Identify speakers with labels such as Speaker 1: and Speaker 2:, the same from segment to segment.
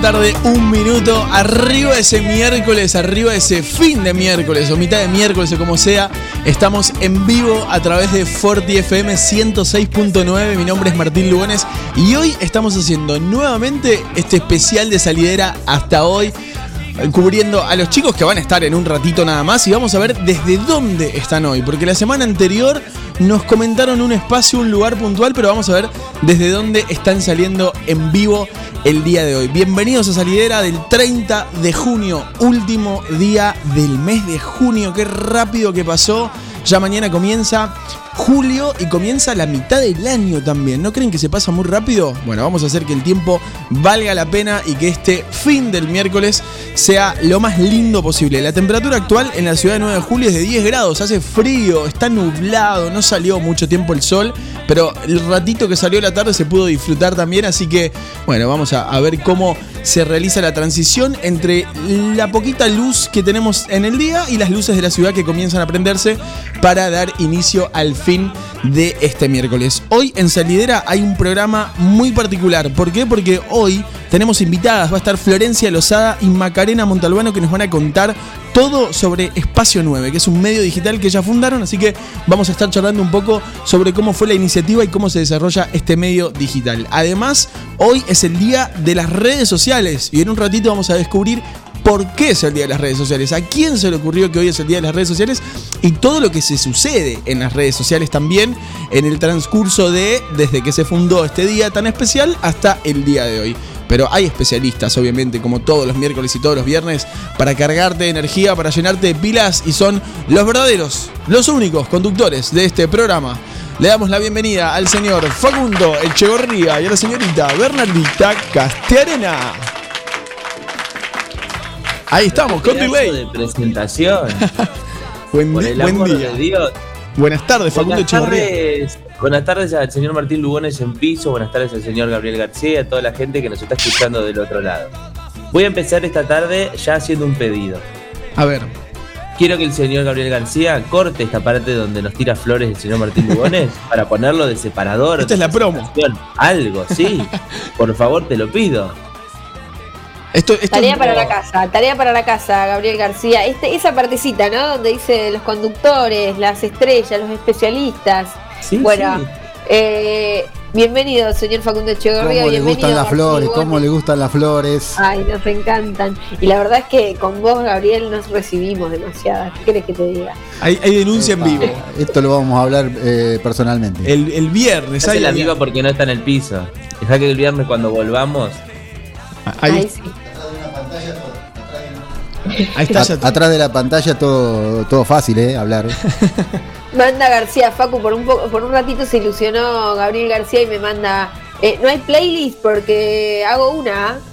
Speaker 1: Tarde, un minuto. Arriba ese miércoles, arriba ese fin de miércoles o mitad de miércoles o como sea. Estamos en vivo a través de Forti FM 106.9. Mi nombre es Martín Lugones y hoy estamos haciendo nuevamente este especial de salidera hasta hoy cubriendo a los chicos que van a estar en un ratito nada más y vamos a ver desde dónde están hoy, porque la semana anterior nos comentaron un espacio, un lugar puntual, pero vamos a ver desde dónde están saliendo en vivo el día de hoy. Bienvenidos a Salidera del 30 de junio, último día del mes de junio. Qué rápido que pasó. Ya mañana comienza julio y comienza la mitad del año también. ¿No creen que se pasa muy rápido? Bueno, vamos a hacer que el tiempo valga la pena y que este fin del miércoles sea lo más lindo posible. La temperatura actual en la ciudad de 9 de julio es de 10 grados, hace frío, está nublado, no salió mucho tiempo el sol, pero el ratito que salió la tarde se pudo disfrutar también, así que bueno, vamos a, a ver cómo se realiza la transición entre la poquita luz que tenemos en el día y las luces de la ciudad que comienzan a prenderse para dar inicio al fin de este miércoles. Hoy en Salidera hay un programa muy particular. ¿Por qué? Porque hoy tenemos invitadas. Va a estar Florencia Lozada y Macarena Montalbano que nos van a contar todo sobre Espacio 9, que es un medio digital que ya fundaron, así que vamos a estar charlando un poco sobre cómo fue la iniciativa y cómo se desarrolla este medio digital. Además, hoy es el día de las redes sociales y en un ratito vamos a descubrir por qué es el Día de las Redes Sociales, a quién se le ocurrió que hoy es el Día de las Redes Sociales y todo lo que se sucede en las redes sociales también en el transcurso de desde que se fundó este día tan especial hasta el día de hoy. Pero hay especialistas, obviamente, como todos los miércoles y todos los viernes, para cargarte de energía, para llenarte de pilas y son los verdaderos, los únicos conductores de este programa. Le damos la bienvenida al señor Facundo Echegorría y a la señorita Bernardita Castiarena. Ahí estamos, con delay.
Speaker 2: de presentación.
Speaker 1: buen,
Speaker 2: Por el
Speaker 1: buen
Speaker 2: amor
Speaker 1: día.
Speaker 2: de Dios.
Speaker 1: Buenas tardes, Facundo
Speaker 2: Buenas tardes, buenas tardes al señor Martín Lugones en piso, buenas tardes al señor Gabriel García, a toda la gente que nos está escuchando del otro lado. Voy a empezar esta tarde ya haciendo un pedido.
Speaker 1: A ver,
Speaker 2: Quiero que el señor Gabriel García corte esta parte donde nos tira flores el señor Martín Lugones para ponerlo de separador.
Speaker 1: Esta es la promo.
Speaker 2: Algo, sí. Por favor, te lo pido.
Speaker 1: Esto, esto
Speaker 3: Tarea para la casa, tarea para la casa, Gabriel García. Este, esa partecita, ¿no? Donde dice los conductores, las estrellas, los especialistas.
Speaker 2: Sí,
Speaker 3: bueno,
Speaker 2: sí.
Speaker 3: eh, bienvenido, señor Facundo Echeverría.
Speaker 4: ¿Cómo le
Speaker 3: bienvenido,
Speaker 4: gustan las flores? ¿Cómo le gustan las flores?
Speaker 3: Ay, nos encantan. Y la verdad es que con vos, Gabriel, nos recibimos demasiadas. ¿Qué querés que te diga?
Speaker 1: hay, hay denuncia en vivo.
Speaker 4: Esto lo vamos a hablar eh, personalmente.
Speaker 1: El, el viernes. Hay-
Speaker 2: la amiga porque no está en el piso. Deja que el viernes cuando volvamos.
Speaker 1: ahí,
Speaker 3: Ay, sí.
Speaker 1: ahí está.
Speaker 4: A- atrás de la pantalla todo, todo fácil, ¿eh? Hablar.
Speaker 3: Manda García, Facu, por un, poco, por un ratito se ilusionó Gabriel García y me manda. eh, no hay playlist porque hago una.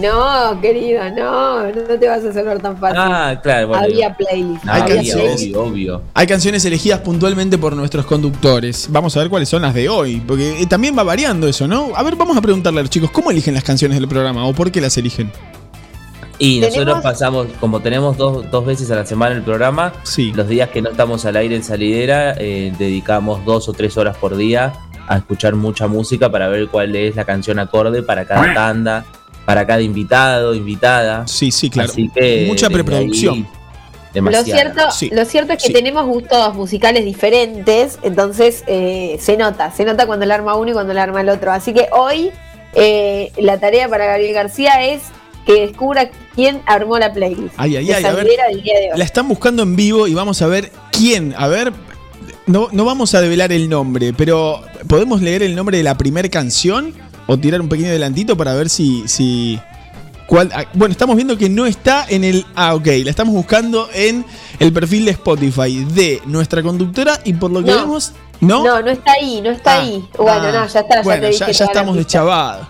Speaker 3: No, querido, no, no te vas a sonar tan fácil.
Speaker 2: Ah, claro, bueno.
Speaker 3: Había playlist.
Speaker 2: No,
Speaker 1: Hay
Speaker 3: había
Speaker 2: obvio,
Speaker 1: canciones.
Speaker 3: playlist.
Speaker 2: obvio, obvio.
Speaker 1: Hay canciones elegidas puntualmente por nuestros conductores. Vamos a ver cuáles son las de hoy, porque eh, también va variando eso, ¿no? A ver, vamos a preguntarle a los chicos, ¿cómo eligen las canciones del programa o por qué las eligen?
Speaker 2: Y nosotros
Speaker 3: Tenemos-
Speaker 2: pasamos, como tenemos dos, dos veces a la semana el programa,
Speaker 1: Sí.
Speaker 2: los días que no estamos al aire en salidera, eh, dedicamos dos o tres horas por día a escuchar mucha música para ver cuál es la canción acorde para cada tanda, para cada invitado, invitada.
Speaker 1: Sí, sí, claro.
Speaker 2: Así que
Speaker 1: Mucha preproducción.
Speaker 2: ahí-
Speaker 3: Lo
Speaker 2: demasiado.
Speaker 3: cierto,
Speaker 1: Sí,
Speaker 3: lo cierto es que
Speaker 1: sí.
Speaker 3: tenemos gustos musicales diferentes, entonces eh, se nota, se nota cuando la arma uno y cuando la arma el otro. Así que hoy eh, la tarea para Gabriel García es que descubra quién armó la playlist.
Speaker 1: Ay, ay, ay, a ver.
Speaker 3: Sandera del día de hoy.
Speaker 1: La están buscando en vivo y vamos a ver quién. A ver, no, no vamos a develar el nombre, pero ¿podemos leer el nombre de la primera canción? O tirar un pequeño adelantito para ver si. si cuál, ah, bueno, estamos viendo que no está en el. Ah, ok. La estamos buscando en el perfil de Spotify de nuestra conductora y por lo que
Speaker 3: No.
Speaker 1: vemos. ¿No?
Speaker 3: No, no está ahí, no está
Speaker 1: Ah,
Speaker 3: ahí. Bueno,
Speaker 1: ah,
Speaker 3: no, ya está, ya
Speaker 1: bueno,
Speaker 3: te dije
Speaker 1: ya, ya
Speaker 3: toda la
Speaker 1: estamos
Speaker 3: pista.
Speaker 1: deschavados.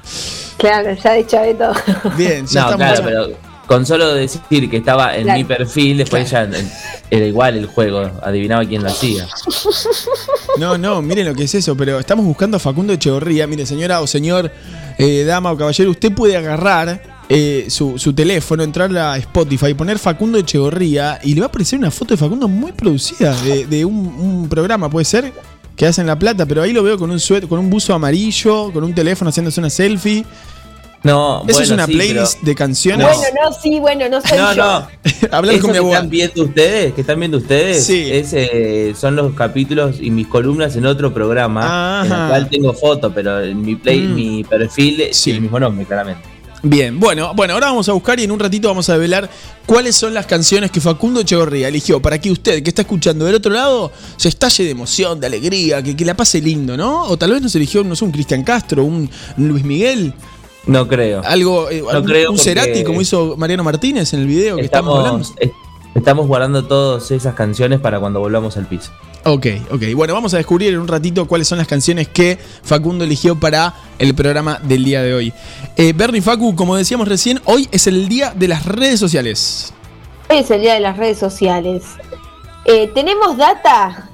Speaker 3: Claro, ya deschavé todo.
Speaker 1: Bien, ya
Speaker 2: No,
Speaker 1: estamos.
Speaker 2: claro, pero con solo decir que estaba en
Speaker 3: Claro.
Speaker 2: mi perfil, después ya era igual el juego, adivinaba quién lo hacía.
Speaker 1: No, no, miren lo que es eso, pero estamos buscando a Facundo Echeverría. Mire, señora o señor, eh, dama o caballero, usted puede agarrar eh, su, su teléfono, entrar a Spotify, poner Facundo Echeverría y le va a aparecer una foto de Facundo muy producida de, de un, un programa, puede ser, que hacen La Plata, pero ahí lo veo con un suet, con un buzo amarillo, con un teléfono haciéndose una selfie.
Speaker 2: No,
Speaker 1: Eso es una
Speaker 2: sí,
Speaker 1: playlist de canciones.
Speaker 3: Bueno, no, sí, bueno, no soy
Speaker 2: No,
Speaker 3: yo.
Speaker 2: no.
Speaker 1: Hablar con mi abogado.
Speaker 2: están viendo ustedes, que están viendo ustedes,
Speaker 1: Sí.
Speaker 2: es, eh, son los capítulos y mis columnas en otro programa, en el cual tengo foto, pero en mi play,
Speaker 1: Mm.
Speaker 2: mi perfil es
Speaker 1: Sí.
Speaker 2: el mismo nombre, claramente.
Speaker 1: Bien, bueno, bueno, ahora vamos a buscar y en un ratito vamos a develar cuáles son las canciones que Facundo Echeverría eligió para que usted que está escuchando del otro lado se estalle de emoción, de alegría, que, que la pase lindo, ¿no? O tal vez nos eligió, no sé, un Cristian Castro, un Luis Miguel,
Speaker 2: No creo.
Speaker 1: algo, eh,
Speaker 2: No
Speaker 1: algún-
Speaker 2: creo
Speaker 1: un Cerati como hizo Mariano Martínez en el video que estamos, hablando.
Speaker 2: Estamos, es- estamos guardando todas esas canciones para cuando volvamos al piso.
Speaker 1: Ok, ok. Bueno, vamos a descubrir en un ratito cuáles son las canciones que Facundo eligió para el programa del día de hoy. Eh, Bernie Facu, como decíamos recién, hoy es el día de las redes sociales.
Speaker 3: Hoy es el día de las redes sociales. Eh, ¿Tenemos data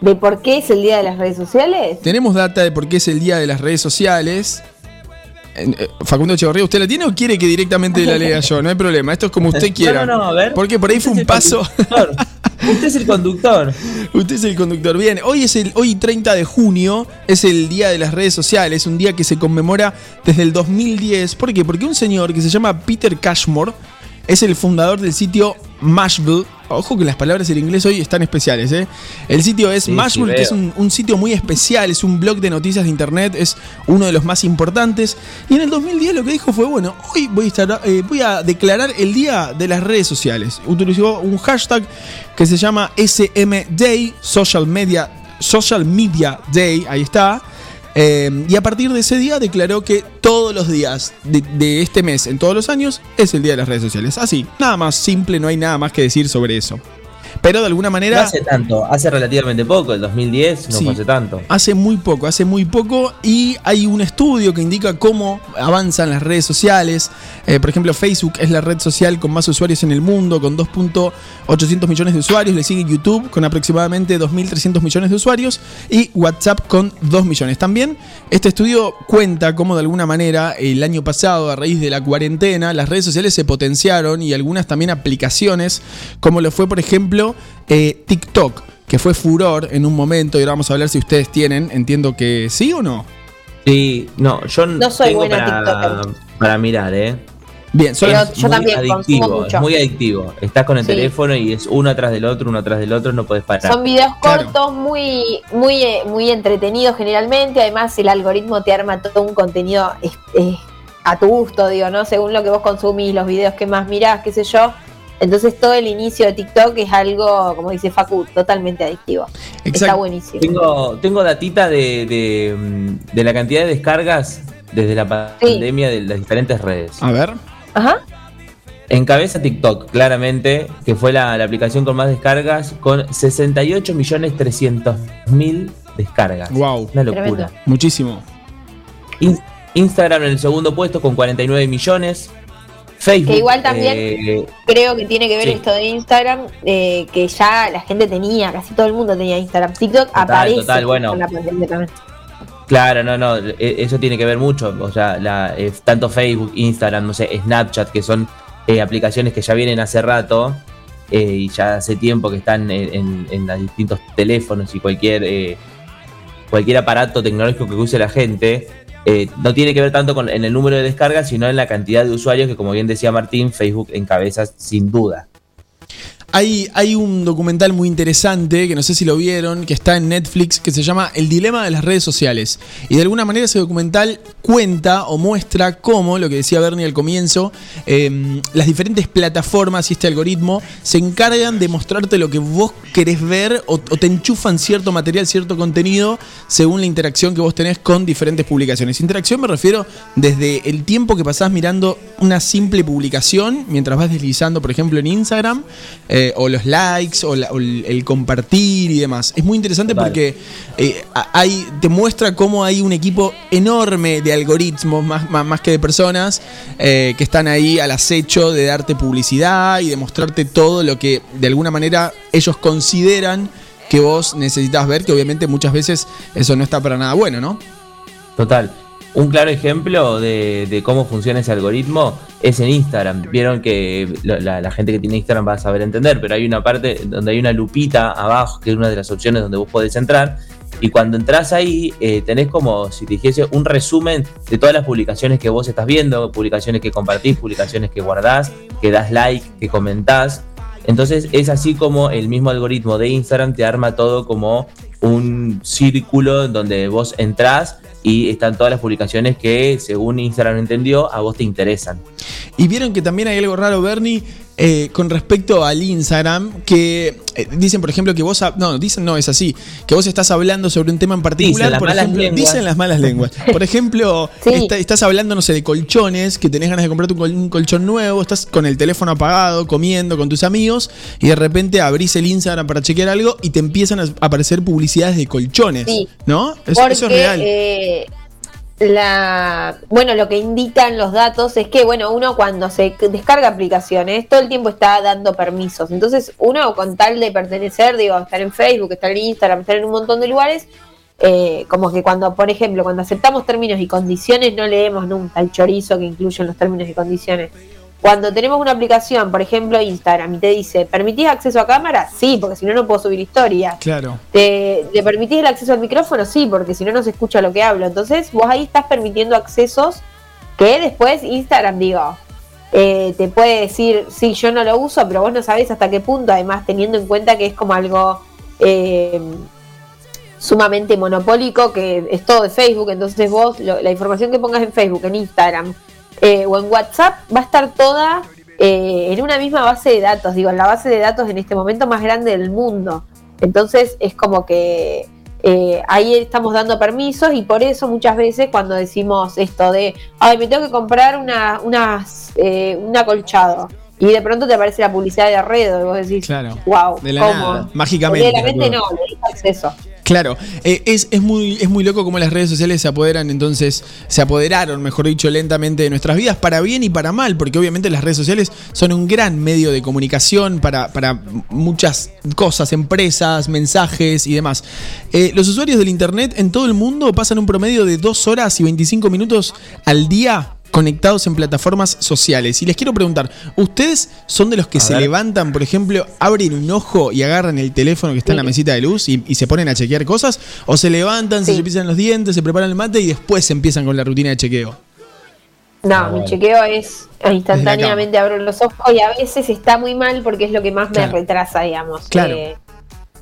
Speaker 3: de por qué es el día de las redes sociales?
Speaker 1: Tenemos data de por qué es el día de las redes sociales. Eh, Facundo Echeverría, ¿usted la tiene o quiere que directamente la lea yo? No hay problema, esto es como usted quiera.
Speaker 2: No, no, no, a ver.
Speaker 1: Porque por ahí fue un paso.
Speaker 2: Usted es el conductor.
Speaker 1: Usted es el conductor. Bien, hoy es el hoy 30 de junio, es el día de las redes sociales, un día que se conmemora desde el 2010. ¿Por qué? Porque un señor que se llama Peter Cashmore es el fundador del sitio Mashable. Ojo que las palabras en inglés hoy están especiales, ¿eh? El sitio es
Speaker 2: Sí, sí,
Speaker 1: Mashable, que es un, un sitio muy especial, es un blog de noticias de internet, es uno de los más importantes. Y en el 2010 lo que dijo fue, bueno, hoy voy a, estar, eh, voy a declarar el día de las redes sociales. Utilizó un hashtag que se llama SMDay, Social Media, Social Media Day, ahí está. Eh, y a partir de ese día declaró que todos los días de este mes, en todos los años, es el día de las redes sociales. Así, nada más simple, no hay nada más que decir sobre eso. Pero de alguna
Speaker 2: No
Speaker 1: manera...
Speaker 2: hace tanto, hace relativamente poco, el 2010 no
Speaker 1: Sí.
Speaker 2: fue hace tanto.
Speaker 1: Hace muy poco, hace muy poco y hay un estudio que indica cómo avanzan las redes sociales. Eh, por ejemplo, Facebook es la red social con más usuarios en el mundo, con 2.800 millones de usuarios. Le sigue YouTube con aproximadamente 2.300 millones de usuarios y WhatsApp con 2 millones. También este estudio cuenta cómo de alguna manera el año pasado, a raíz de la cuarentena, las redes sociales se potenciaron y algunas también aplicaciones, como lo fue por ejemplo eh, TikTok que fue furor en un momento y ahora vamos a hablar si ustedes tienen, entiendo que sí o no.
Speaker 2: Sí, no, yo
Speaker 3: No soy
Speaker 2: tengo
Speaker 3: buena
Speaker 2: para, para mirar, ¿eh.
Speaker 1: Bien, solo-
Speaker 3: Pero yo
Speaker 2: muy
Speaker 3: también consumo
Speaker 2: adictivo,
Speaker 3: mucho.
Speaker 2: es muy adictivo. Estás con el
Speaker 3: Sí.
Speaker 2: teléfono y es uno atrás del otro, uno atrás del otro, no puedes parar.
Speaker 3: Son videos
Speaker 1: Claro.
Speaker 3: cortos, muy, muy, eh, muy entretenidos generalmente. Además, el algoritmo te arma todo un contenido a tu gusto, digo, ¿no? Según lo que vos consumís, los videos que más mirás, qué sé yo. Entonces, todo el inicio de TikTok es algo, como dice Facu, totalmente adictivo. Está buenísimo.
Speaker 2: Tengo, tengo datita de, de, mm, de la cantidad de descargas desde la pandemia de las diferentes redes.
Speaker 1: A ver,
Speaker 3: Ajá.
Speaker 2: Encabeza TikTok, claramente, que fue la, la aplicación con más descargas, con 68 millones 300 mil descargas.
Speaker 1: wow,
Speaker 2: Una locura.
Speaker 3: Tremendo.
Speaker 1: muchísimo.
Speaker 2: In- Instagram en el segundo puesto con 49 millones. Facebook.
Speaker 3: Que igual también-
Speaker 2: eh,
Speaker 3: Creo que tiene que ver
Speaker 2: Sí.
Speaker 3: esto de Instagram, eh, que ya la gente tenía, casi todo el mundo tenía Instagram. TikTok aparece
Speaker 2: total, bueno.
Speaker 3: con la pandemia también.
Speaker 2: claro, no, no, e- eso tiene que ver mucho. O sea, la, eh, tanto Facebook, Instagram, no sé, Snapchat, que son eh, aplicaciones que ya vienen hace rato eh, y ya hace tiempo que están en, en- en los distintos teléfonos y cualquier, eh, cualquier aparato tecnológico que use la gente. Eh, no tiene que ver tanto con en el número de descargas, sino en la cantidad de usuarios que, como bien decía Martín, Facebook encabeza sin duda.
Speaker 1: Hay, un documental muy interesante, que no sé si lo vieron, que está en Netflix, que se llama El dilema de las redes sociales. Y de alguna manera ese documental cuenta o muestra cómo, lo que decía Bernie al comienzo, eh, las diferentes plataformas y este algoritmo se encargan de mostrarte lo que vos querés ver o, o te enchufan cierto material, cierto contenido, según la interacción que vos tenés con diferentes publicaciones. Interacción me refiero desde el tiempo que pasás mirando una simple publicación, mientras vas deslizando, por ejemplo, en Instagram, o los likes, o, la- o el, compartir y demás. Es muy interesante
Speaker 2: Total.
Speaker 1: porque eh, hay, te muestra cómo hay un equipo enorme de algoritmos, más, más, más que de personas, eh, que están ahí al acecho de darte publicidad y de mostrarte todo lo que de alguna manera ellos consideran que vos necesitas ver, que obviamente muchas veces eso no está para nada bueno, ¿no?
Speaker 2: Total. Un claro ejemplo de, cómo funciona ese algoritmo es en Instagram. Vieron que la gente que tiene Instagram va a saber entender, pero hay una parte donde hay una lupita abajo, que es una de las opciones donde vos podés entrar. Y cuando entras ahí, eh, tenés como si te dijese un resumen de todas las publicaciones que vos estás viendo, publicaciones que compartís, publicaciones que guardás, que das like, que comentás. Entonces es así como el mismo algoritmo de Instagram te arma todo como un círculo donde vos entrás y están todas las publicaciones que según Instagram entendió a vos te interesan.
Speaker 1: Y vieron que también hay algo raro, Bernie, eh, con respecto al Instagram, que eh, dicen, por ejemplo, que vos... No, dicen no, es así, que vos estás hablando sobre un tema en particular,
Speaker 2: Dicen las
Speaker 1: por
Speaker 2: malas
Speaker 1: ejemplo,
Speaker 2: lenguas.
Speaker 1: dicen las malas lenguas. Por ejemplo,
Speaker 3: Sí.
Speaker 1: está- estás hablando, no sé, de colchones, que tenés ganas de comprarte un, col- un colchón nuevo, estás con el teléfono apagado, comiendo con tus amigos, y de repente abrís el Instagram para chequear algo y te empiezan a aparecer publicidades de colchones,
Speaker 3: Sí.
Speaker 1: ¿no? Eso,
Speaker 3: Porque,
Speaker 1: eso es real.
Speaker 3: eh, la, bueno, lo que indican los datos es que, bueno, uno cuando se descarga aplicaciones, todo el tiempo está dando permisos. Entonces, uno con tal de pertenecer, digo, estar en Facebook, estar en Instagram, estar en un montón de lugares, eh, como que cuando, por ejemplo, cuando aceptamos términos y condiciones, no leemos nunca el chorizo que incluyen los términos y condiciones. Cuando tenemos una aplicación, por ejemplo Instagram, y te dice, ¿permitís acceso a cámara? Sí, porque si no, no puedo subir historias.
Speaker 1: Claro.
Speaker 3: ¿Te, ¿Le permitís el acceso al micrófono? Sí, porque si no, no se escucha lo que hablo. Entonces, vos ahí estás permitiendo accesos que después Instagram, digo, eh, te puede decir, sí, yo no lo uso, pero vos no sabés hasta qué punto, además teniendo en cuenta que es como algo eh, sumamente monopólico, que es todo de Facebook, entonces vos, lo- la información que pongas en Facebook, en Instagram eh, o en WhatsApp, va a estar toda eh, en una misma base de datos, digo, en la base de datos en este momento más grande del mundo. Entonces es como que eh, ahí estamos dando permisos y por eso muchas veces cuando decimos esto de, ay, me tengo que comprar una, unas, eh, un acolchado y de pronto te aparece la publicidad de Arredo y vos decís,
Speaker 1: Claro.
Speaker 3: wow,
Speaker 1: De la
Speaker 3: ¿cómo?
Speaker 1: nada, mágicamente.
Speaker 3: Obviamente no, le diste acceso.
Speaker 1: Claro, eh, es, es, muy, es muy loco cómo las redes sociales se apoderan, entonces, se apoderaron, mejor dicho, lentamente de nuestras vidas, para bien y para mal, porque obviamente las redes sociales son un gran medio de comunicación para, para muchas cosas, empresas, mensajes y demás. Eh, los usuarios del Internet en todo el mundo pasan un promedio de 2 horas y 25 minutos al día conectados en plataformas sociales. Y les quiero preguntar, ¿ustedes son de los que
Speaker 2: A
Speaker 1: se
Speaker 2: ver.
Speaker 1: levantan, por ejemplo, abren un ojo y agarran el teléfono que está en la mesita de luz y, y se ponen a chequear cosas? ¿O se levantan, se cepillan los dientes, se preparan el mate y después empiezan con la rutina de chequeo?
Speaker 3: No,
Speaker 2: Ah,
Speaker 3: mi
Speaker 2: bueno.
Speaker 3: chequeo es instantáneamente abro los ojos y a veces está muy mal porque es lo que más
Speaker 1: Claro.
Speaker 3: me retrasa, digamos.
Speaker 1: Claro.
Speaker 3: Eh,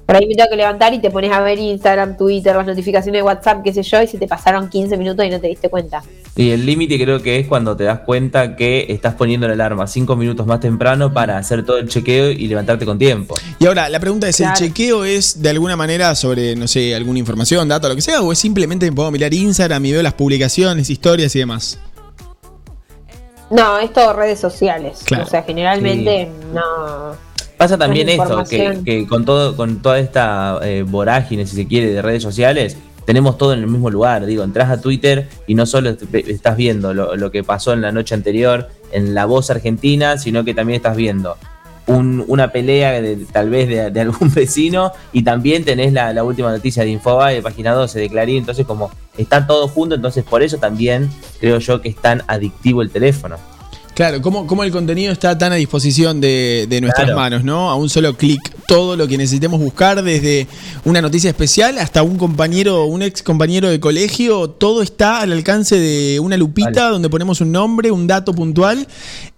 Speaker 3: por ahí me tengo que levantar y te pones a ver Instagram, Twitter, las notificaciones de WhatsApp, qué sé yo, y se te pasaron 15 minutos y no te diste cuenta.
Speaker 2: Y el límite creo que es cuando te das cuenta que estás poniendo la alarma cinco minutos más temprano para hacer todo el chequeo y levantarte con tiempo.
Speaker 1: Y ahora, la pregunta es, ¿el
Speaker 3: Claro.
Speaker 1: chequeo es de alguna manera sobre, no sé, alguna información, data, lo que sea? ¿O es simplemente que puedo mirar Instagram y veo las publicaciones, historias y demás?
Speaker 3: No, es todo redes sociales.
Speaker 1: Claro.
Speaker 3: O sea, generalmente no.
Speaker 2: Pasa también esto, que con todo, con toda esta eh, vorágine, si se quiere, de redes sociales, tenemos todo en el mismo lugar. Digo, entras a Twitter y no solo estás viendo lo, que pasó en la noche anterior en La Voz Argentina, sino que también estás viendo un- una pelea de, tal vez de, algún vecino y también tenés la, la última noticia de Infobae, de Página 12, de Clarín. Entonces, como está todo junto, entonces por eso también creo yo que es tan adictivo el teléfono.
Speaker 1: Claro, cómo, cómo el contenido está tan a disposición de, de nuestras
Speaker 2: Claro.
Speaker 1: manos, ¿no? A un solo clic todo lo que necesitemos buscar, desde una noticia especial hasta un compañero, un ex compañero de colegio, todo está al alcance de una lupita
Speaker 2: Vale.
Speaker 1: donde ponemos un nombre, un dato puntual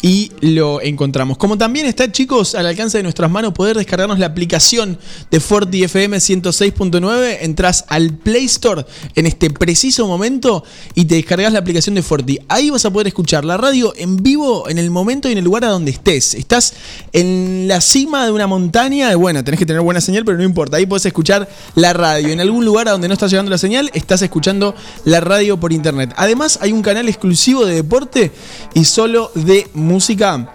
Speaker 1: y lo encontramos. Como también está, chicos, al alcance de nuestras manos poder descargarnos la aplicación de Forti FM 106.9, entras al Play Store en este preciso momento y te descargas la aplicación de Forti. Ahí vas a poder escuchar la radio en vivo en el momento y en el lugar a donde estés. Estás en la cima de una montaña, bueno, tenés que tener buena señal, pero no importa, ahí podés escuchar la radio. En algún lugar a donde no está llegando la señal, estás escuchando la radio por internet. Además, hay un canal exclusivo de deporte y solo de música.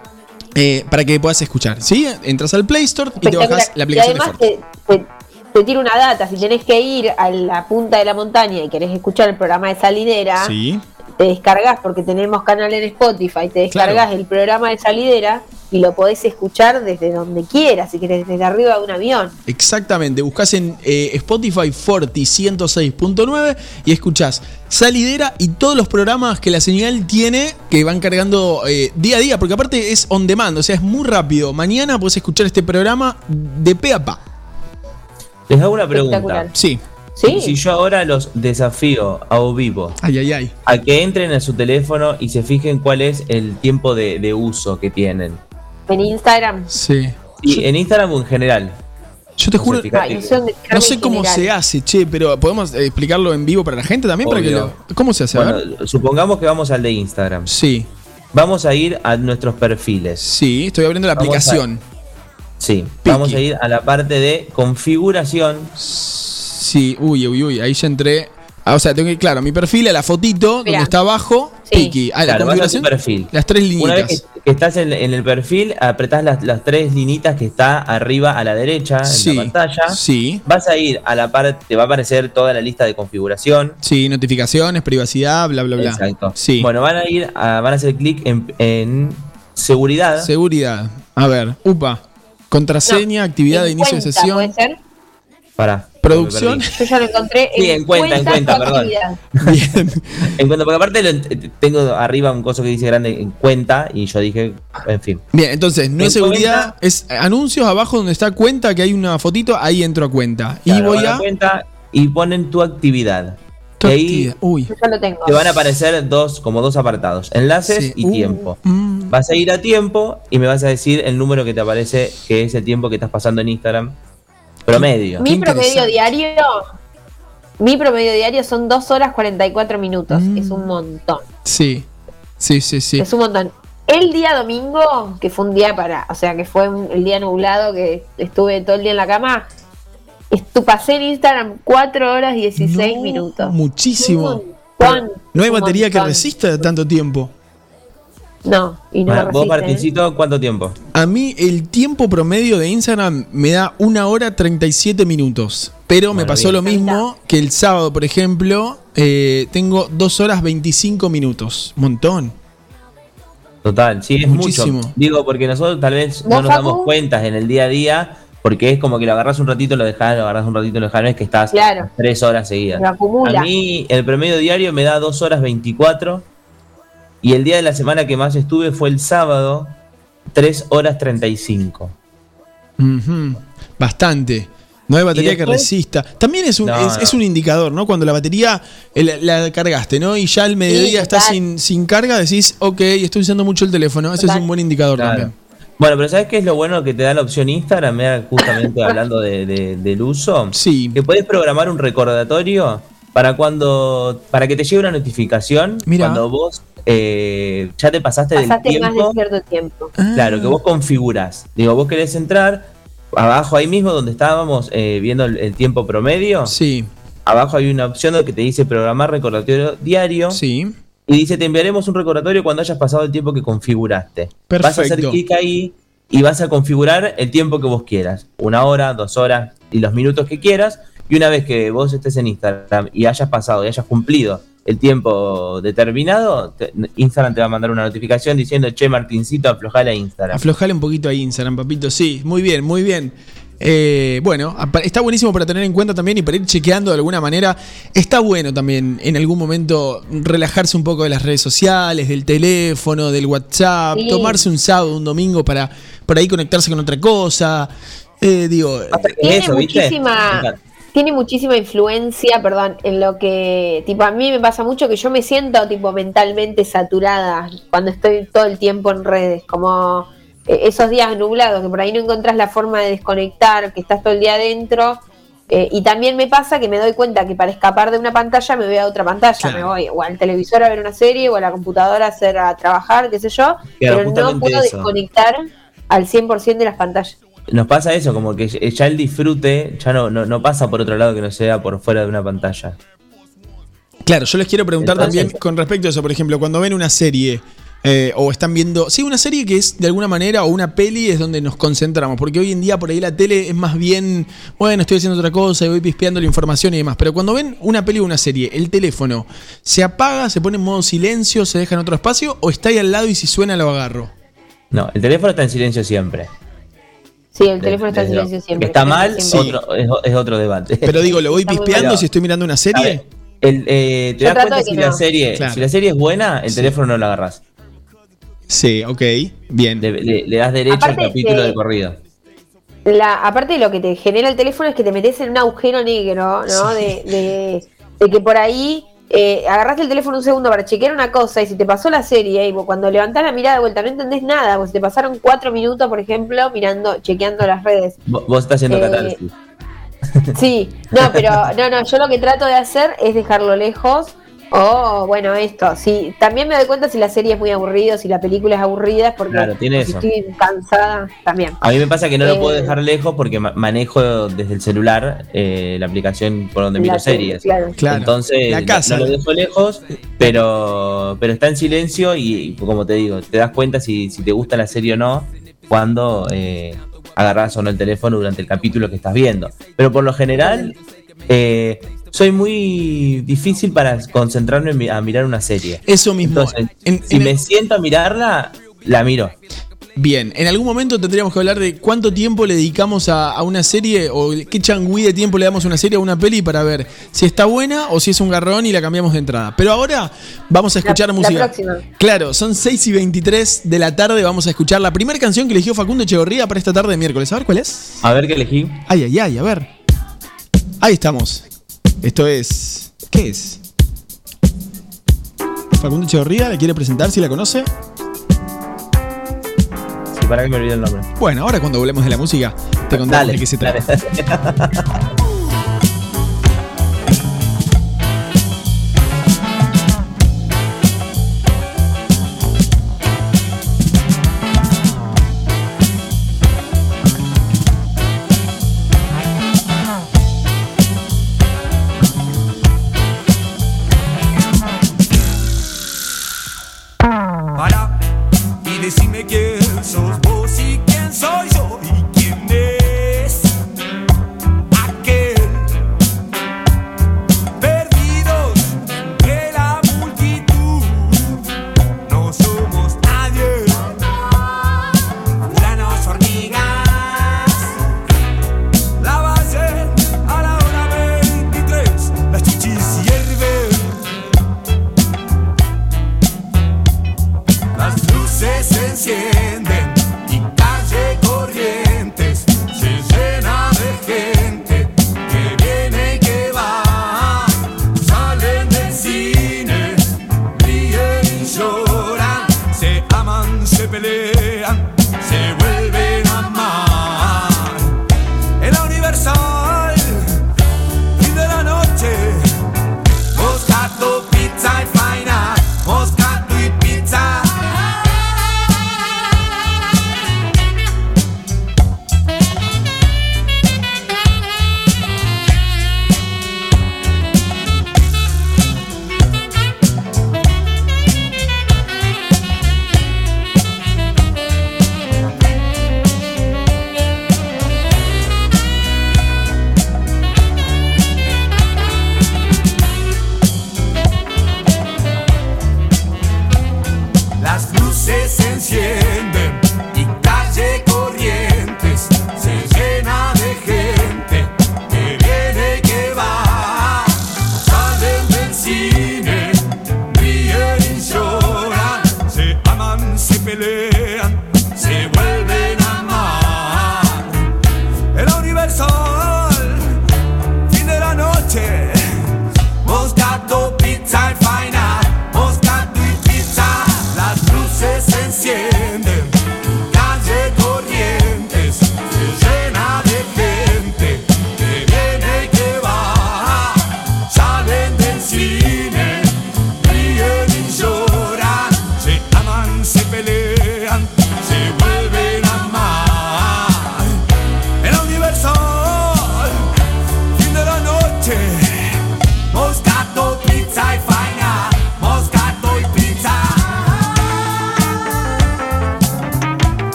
Speaker 1: eh, para que puedas escuchar, ¿sí? Entras al Play Store y te bajas la aplicación
Speaker 3: y
Speaker 1: de
Speaker 3: además
Speaker 1: Forti.
Speaker 3: te, te- te tiro una data, si tenés que ir a la punta de la montaña y querés escuchar el programa de Salidera,
Speaker 1: Sí.
Speaker 3: Te descargas porque tenemos canal en Spotify, te descargas
Speaker 1: Claro.
Speaker 3: el programa de Salidera y lo podés escuchar desde donde quieras, si querés desde arriba de un avión.
Speaker 1: Exactamente, buscas en eh, Spotify Forti 106.9 y escuchás Salidera y todos los programas que la señal tiene que van cargando eh, día a día, porque aparte es on demand, o sea, es muy rápido. Mañana puedes escuchar este programa de pe a pa.
Speaker 2: Les hago una pregunta.
Speaker 3: Espectacular.
Speaker 1: Sí.
Speaker 3: Sí,
Speaker 2: Si yo ahora los desafío a o vivo
Speaker 1: Ay, ay, ay.
Speaker 2: a que entren en su teléfono y se fijen cuál es el tiempo de, de uso que tienen.
Speaker 3: en Instagram.
Speaker 1: Sí.
Speaker 2: Y en Instagram o en general.
Speaker 1: Yo te juro,
Speaker 2: No sé,
Speaker 3: no
Speaker 1: cómo
Speaker 3: general.
Speaker 1: se hace, che, pero podemos eh, explicarlo en vivo para la gente también. Para que lo- ¿Cómo se hace? A.
Speaker 2: Bueno, supongamos que vamos al de Instagram.
Speaker 1: Sí,
Speaker 2: Vamos a ir a nuestros perfiles.
Speaker 1: sí, estoy abriendo la
Speaker 2: Vamos a-
Speaker 1: aplicación.
Speaker 2: Sí.
Speaker 1: Piqui.
Speaker 2: Vamos a ir a la parte de configuración.
Speaker 1: Sí, uy, uy, uy, ahí ya entré. Ah, o sea, tengo que, claro, mi perfil a la fotito,
Speaker 3: Mirá.
Speaker 1: donde está abajo,
Speaker 3: Sí.
Speaker 1: Piki. Ah, la
Speaker 2: Claro,
Speaker 1: configuración.
Speaker 2: perfil.
Speaker 1: Las tres
Speaker 2: Una vez
Speaker 1: líneas.
Speaker 2: que, que estás en, en el perfil, apretás las, las tres linitas que está arriba a la derecha en
Speaker 1: Sí.
Speaker 2: la pantalla.
Speaker 1: Sí.
Speaker 2: Vas a ir a la parte, te va a aparecer toda la lista de configuración.
Speaker 1: Sí, notificaciones, privacidad, bla, bla, bla.
Speaker 2: Exacto.
Speaker 1: Sí.
Speaker 2: Bueno, van a ir, a, van a hacer clic en, en seguridad.
Speaker 1: Seguridad. A ver, upa. Contraseña, actividad de inicio de sesión.
Speaker 3: ¿puede ser?
Speaker 2: Para.
Speaker 1: Producción.
Speaker 3: Yo ya lo encontré
Speaker 2: Sí, en cuenta, en cuenta, perdón.
Speaker 1: Bien.
Speaker 2: En cuenta, porque aparte lo tengo arriba un coso que dice grande en cuenta y yo dije, en fin.
Speaker 1: Bien, entonces, no
Speaker 2: En
Speaker 1: es seguridad,
Speaker 2: cuenta.
Speaker 1: es anuncios abajo donde está cuenta, que hay una fotito, ahí entro a cuenta. y voy a.
Speaker 2: cuenta y ponen tu actividad.
Speaker 1: tu
Speaker 2: Y ahí
Speaker 1: actividad. Uy.
Speaker 3: Yo ya lo tengo.
Speaker 2: te van a aparecer dos, como dos apartados, enlaces
Speaker 1: Sí.
Speaker 2: y
Speaker 1: Uh,
Speaker 2: tiempo.
Speaker 1: mm.
Speaker 2: Vas a ir a tiempo y me vas a decir el número que te aparece, que es el tiempo que estás pasando en Instagram. Promedio.
Speaker 3: Mi promedio diario. Mi promedio diario son 2 horas 44 minutos.
Speaker 1: Mm.
Speaker 3: Es un montón.
Speaker 1: Sí. Sí, sí, sí.
Speaker 3: Es un montón. El día domingo, que fue un día para, o sea, que fue un- el día nublado, que estuve todo el día en la cama, estu pasé en Instagram 4 horas 16
Speaker 1: No,
Speaker 3: minutos.
Speaker 1: Muchísimo.
Speaker 3: Un montón,
Speaker 1: No hay
Speaker 3: un
Speaker 1: batería que resista tanto tiempo.
Speaker 3: No, y no
Speaker 2: Bueno, ¿Vos,
Speaker 3: ¿eh?
Speaker 2: Martincito, cuánto tiempo?
Speaker 1: A mí el tiempo promedio de Instagram me da una hora 37 minutos. Pero me pasó
Speaker 2: bien.
Speaker 1: lo mismo que el sábado, por ejemplo, eh, tengo 2 horas 25 minutos. Montón.
Speaker 2: Total, sí, es
Speaker 1: Muchísimo.
Speaker 2: mucho. Digo, porque nosotros tal vez no
Speaker 3: ¿Vos,
Speaker 2: nos damos cuentas en el día a día, porque es como que lo agarras un ratito, lo dejás, lo agarras un ratito, lo dejás, no es que estás
Speaker 3: Claro.
Speaker 2: tres horas seguidas.
Speaker 3: Lo acumula.
Speaker 2: A mí el promedio diario me da 2 horas 24 y el día de la semana que más estuve fue el sábado, 3 horas 35.
Speaker 1: Ujú. Bastante. No hay batería que resista. También es un,
Speaker 2: No,
Speaker 1: es,
Speaker 2: no.
Speaker 1: es un indicador, ¿no? Cuando la batería la, cargaste, ¿no? Y ya al mediodía estás
Speaker 3: total.
Speaker 1: sin, sin carga, decís, ok, estoy usando mucho el teléfono. Ese es un buen indicador
Speaker 2: Claro.
Speaker 1: también.
Speaker 2: Bueno, pero ¿sabes qué es lo bueno que te da la opción Instagram? Justamente hablando de- de- del uso.
Speaker 1: Sí.
Speaker 2: Que puedes programar un recordatorio para cuando. para que te llegue una notificación
Speaker 1: Mira.
Speaker 2: cuando vos eh, ya te pasaste,
Speaker 3: Pasaste
Speaker 2: del
Speaker 3: más de
Speaker 2: tiempo.
Speaker 3: cierto tiempo.
Speaker 2: Claro,
Speaker 1: Ah.
Speaker 2: que vos configurás. Digo, vos querés entrar, abajo ahí mismo donde estábamos eh, viendo el, el tiempo promedio,
Speaker 1: Sí,
Speaker 2: abajo hay una opción que te dice programar recordatorio diario
Speaker 1: sí.
Speaker 2: y dice te enviaremos un recordatorio cuando hayas pasado el tiempo que configuraste. Vas a hacer
Speaker 1: Perfecto.
Speaker 2: clic ahí y vas a configurar el tiempo que vos quieras. Una hora, dos horas y los minutos que quieras. Y una vez que vos estés en Instagram y hayas pasado y hayas cumplido el tiempo determinado, te- Instagram te va a mandar una notificación diciendo, che, Martincito, aflojala a Instagram.
Speaker 1: Aflojale un poquito ahí Instagram, papito. Sí, muy bien, muy bien. Eh, bueno, está buenísimo para tener en cuenta también y para ir chequeando de alguna manera. Está bueno también en algún momento relajarse un poco de las redes sociales, del teléfono, del WhatsApp,
Speaker 3: Sí.
Speaker 1: tomarse un sábado, un domingo para por ahí conectarse con otra cosa. Eh, digo,
Speaker 3: Tiene
Speaker 2: eso,
Speaker 3: muchísima-. Tiene muchísima influencia, perdón, en lo que, tipo, a mí me pasa mucho que yo me siento, tipo, mentalmente saturada cuando estoy todo el tiempo en redes, como eh, esos días nublados, que por ahí no encontrás la forma de desconectar, que estás todo el día adentro. eh, y también me pasa que me doy cuenta que para escapar de una pantalla me voy a otra pantalla,
Speaker 1: Claro.
Speaker 3: me voy o al televisor a ver una serie o a la computadora a hacer a trabajar, qué sé yo, pero no puedo
Speaker 2: eso.
Speaker 3: desconectar al 100% de las pantallas.
Speaker 2: Nos pasa eso, como que ya el disfrute ya no, no, no pasa por otro lado que no sea por fuera de una pantalla.
Speaker 1: Claro, yo les quiero preguntar
Speaker 2: Entonces-
Speaker 1: también con respecto a eso, por ejemplo, cuando ven una serie eh, o están viendo, sí, una serie que es de alguna manera o una peli es donde nos concentramos, porque hoy en día por ahí la tele es más bien, bueno, estoy haciendo otra cosa y voy pispeando la información y demás, pero cuando ven una peli o una serie, el teléfono se apaga, se pone en modo silencio, se deja en otro espacio o está ahí al lado y si suena lo agarro.
Speaker 2: No, el teléfono está en silencio siempre.
Speaker 3: Sí, el teléfono está en silencio siempre.
Speaker 2: Que está mal,
Speaker 3: siempre.
Speaker 2: otro, es, es otro debate.
Speaker 1: Pero digo, lo voy
Speaker 3: Está
Speaker 1: pispeando si estoy mirando una serie.
Speaker 2: el, eh, te
Speaker 3: Yo
Speaker 2: das cuenta si
Speaker 3: que
Speaker 2: la, serie,
Speaker 1: Claro.
Speaker 2: si la serie es buena, el
Speaker 1: Sí.
Speaker 2: teléfono no lo agarras.
Speaker 1: Sí, ok, bien.
Speaker 2: Le, le- le das derecho
Speaker 3: Aparte,
Speaker 2: al capítulo de corrido.
Speaker 3: La, aparte de lo que te genera el teléfono es que te metes en un agujero negro, ¿no? De, de, de que por ahí eh, agarraste el teléfono un segundo para chequear una cosa y si te pasó la serie y vos cuando levantás la mirada de vuelta no entendés nada, pues te pasaron cuatro minutos, por ejemplo, mirando, chequeando las redes.
Speaker 2: Vos, vos estás haciendo
Speaker 3: eh. Sí, no, pero no, no, yo lo que trato de hacer es dejarlo lejos. O bueno, esto, sí, también me doy cuenta si la serie es muy aburrida, o si la película es aburrida, es porque
Speaker 2: Claro, tiene
Speaker 3: si
Speaker 2: eso.
Speaker 3: estoy cansada también.
Speaker 2: A mí me pasa que no
Speaker 3: eh,
Speaker 2: lo puedo dejar lejos porque ma- manejo desde el celular eh, la aplicación por donde miro series.
Speaker 3: claro.
Speaker 1: Claro.
Speaker 2: Entonces
Speaker 1: La
Speaker 2: no-
Speaker 1: casa.
Speaker 2: no, lo dejo lejos, pero, pero está en silencio y, y como te digo, te das cuenta si, si te gusta la serie o no cuando eh, agarras o no el teléfono durante el capítulo que estás viendo. Pero por lo general eh, soy muy difícil para concentrarme en mi- a mirar una serie.
Speaker 1: Eso mismo.
Speaker 2: Entonces,
Speaker 1: En-
Speaker 2: si
Speaker 1: en
Speaker 2: me
Speaker 1: el-
Speaker 2: siento a mirarla, la miro.
Speaker 1: Bien, en algún momento tendríamos que hablar de cuánto tiempo le dedicamos a, a una serie o qué changüí de tiempo le damos a una serie o a una peli para ver si está buena o si es un garrón y la cambiamos de entrada. Pero ahora vamos a escuchar
Speaker 3: La- la
Speaker 1: música.
Speaker 3: próxima.
Speaker 1: Claro, son 6 y 23 de la tarde. Vamos a escuchar la primera canción que eligió Facundo Echeverría para esta tarde de miércoles. A ver cuál es.
Speaker 2: A ver qué elegí.
Speaker 1: Ay, ay, ay, a ver. Ahí estamos. Esto es. ¿Qué es? Facundo Echeverría, ¿le quiere presentar si la conoce?
Speaker 2: Sí, para que me olvide el nombre.
Speaker 1: Bueno, ahora cuando volvemos de la música, te contamos
Speaker 2: Dale,
Speaker 1: de qué se trata.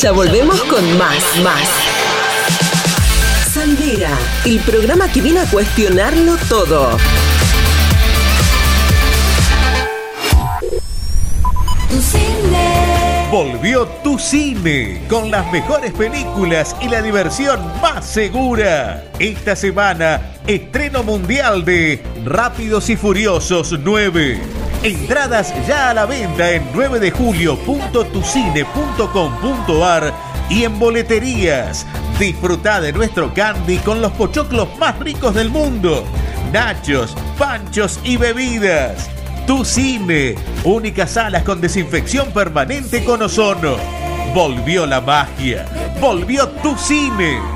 Speaker 5: Ya volvemos con más, más. Salidera, el programa que viene a cuestionarlo todo.
Speaker 6: Volvió tu cine con las mejores películas y la diversión más segura. Esta semana, estreno mundial de Rápidos y Furiosos 9. Entradas ya a la venta en 9 de julio.tucine.com.ar y en boleterías. Disfruta de nuestro candy con los pochoclos más ricos del mundo. Nachos, panchos y bebidas. Tu Cine, únicas salas con desinfección permanente con ozono. Volvió la magia, volvió Tu Cine.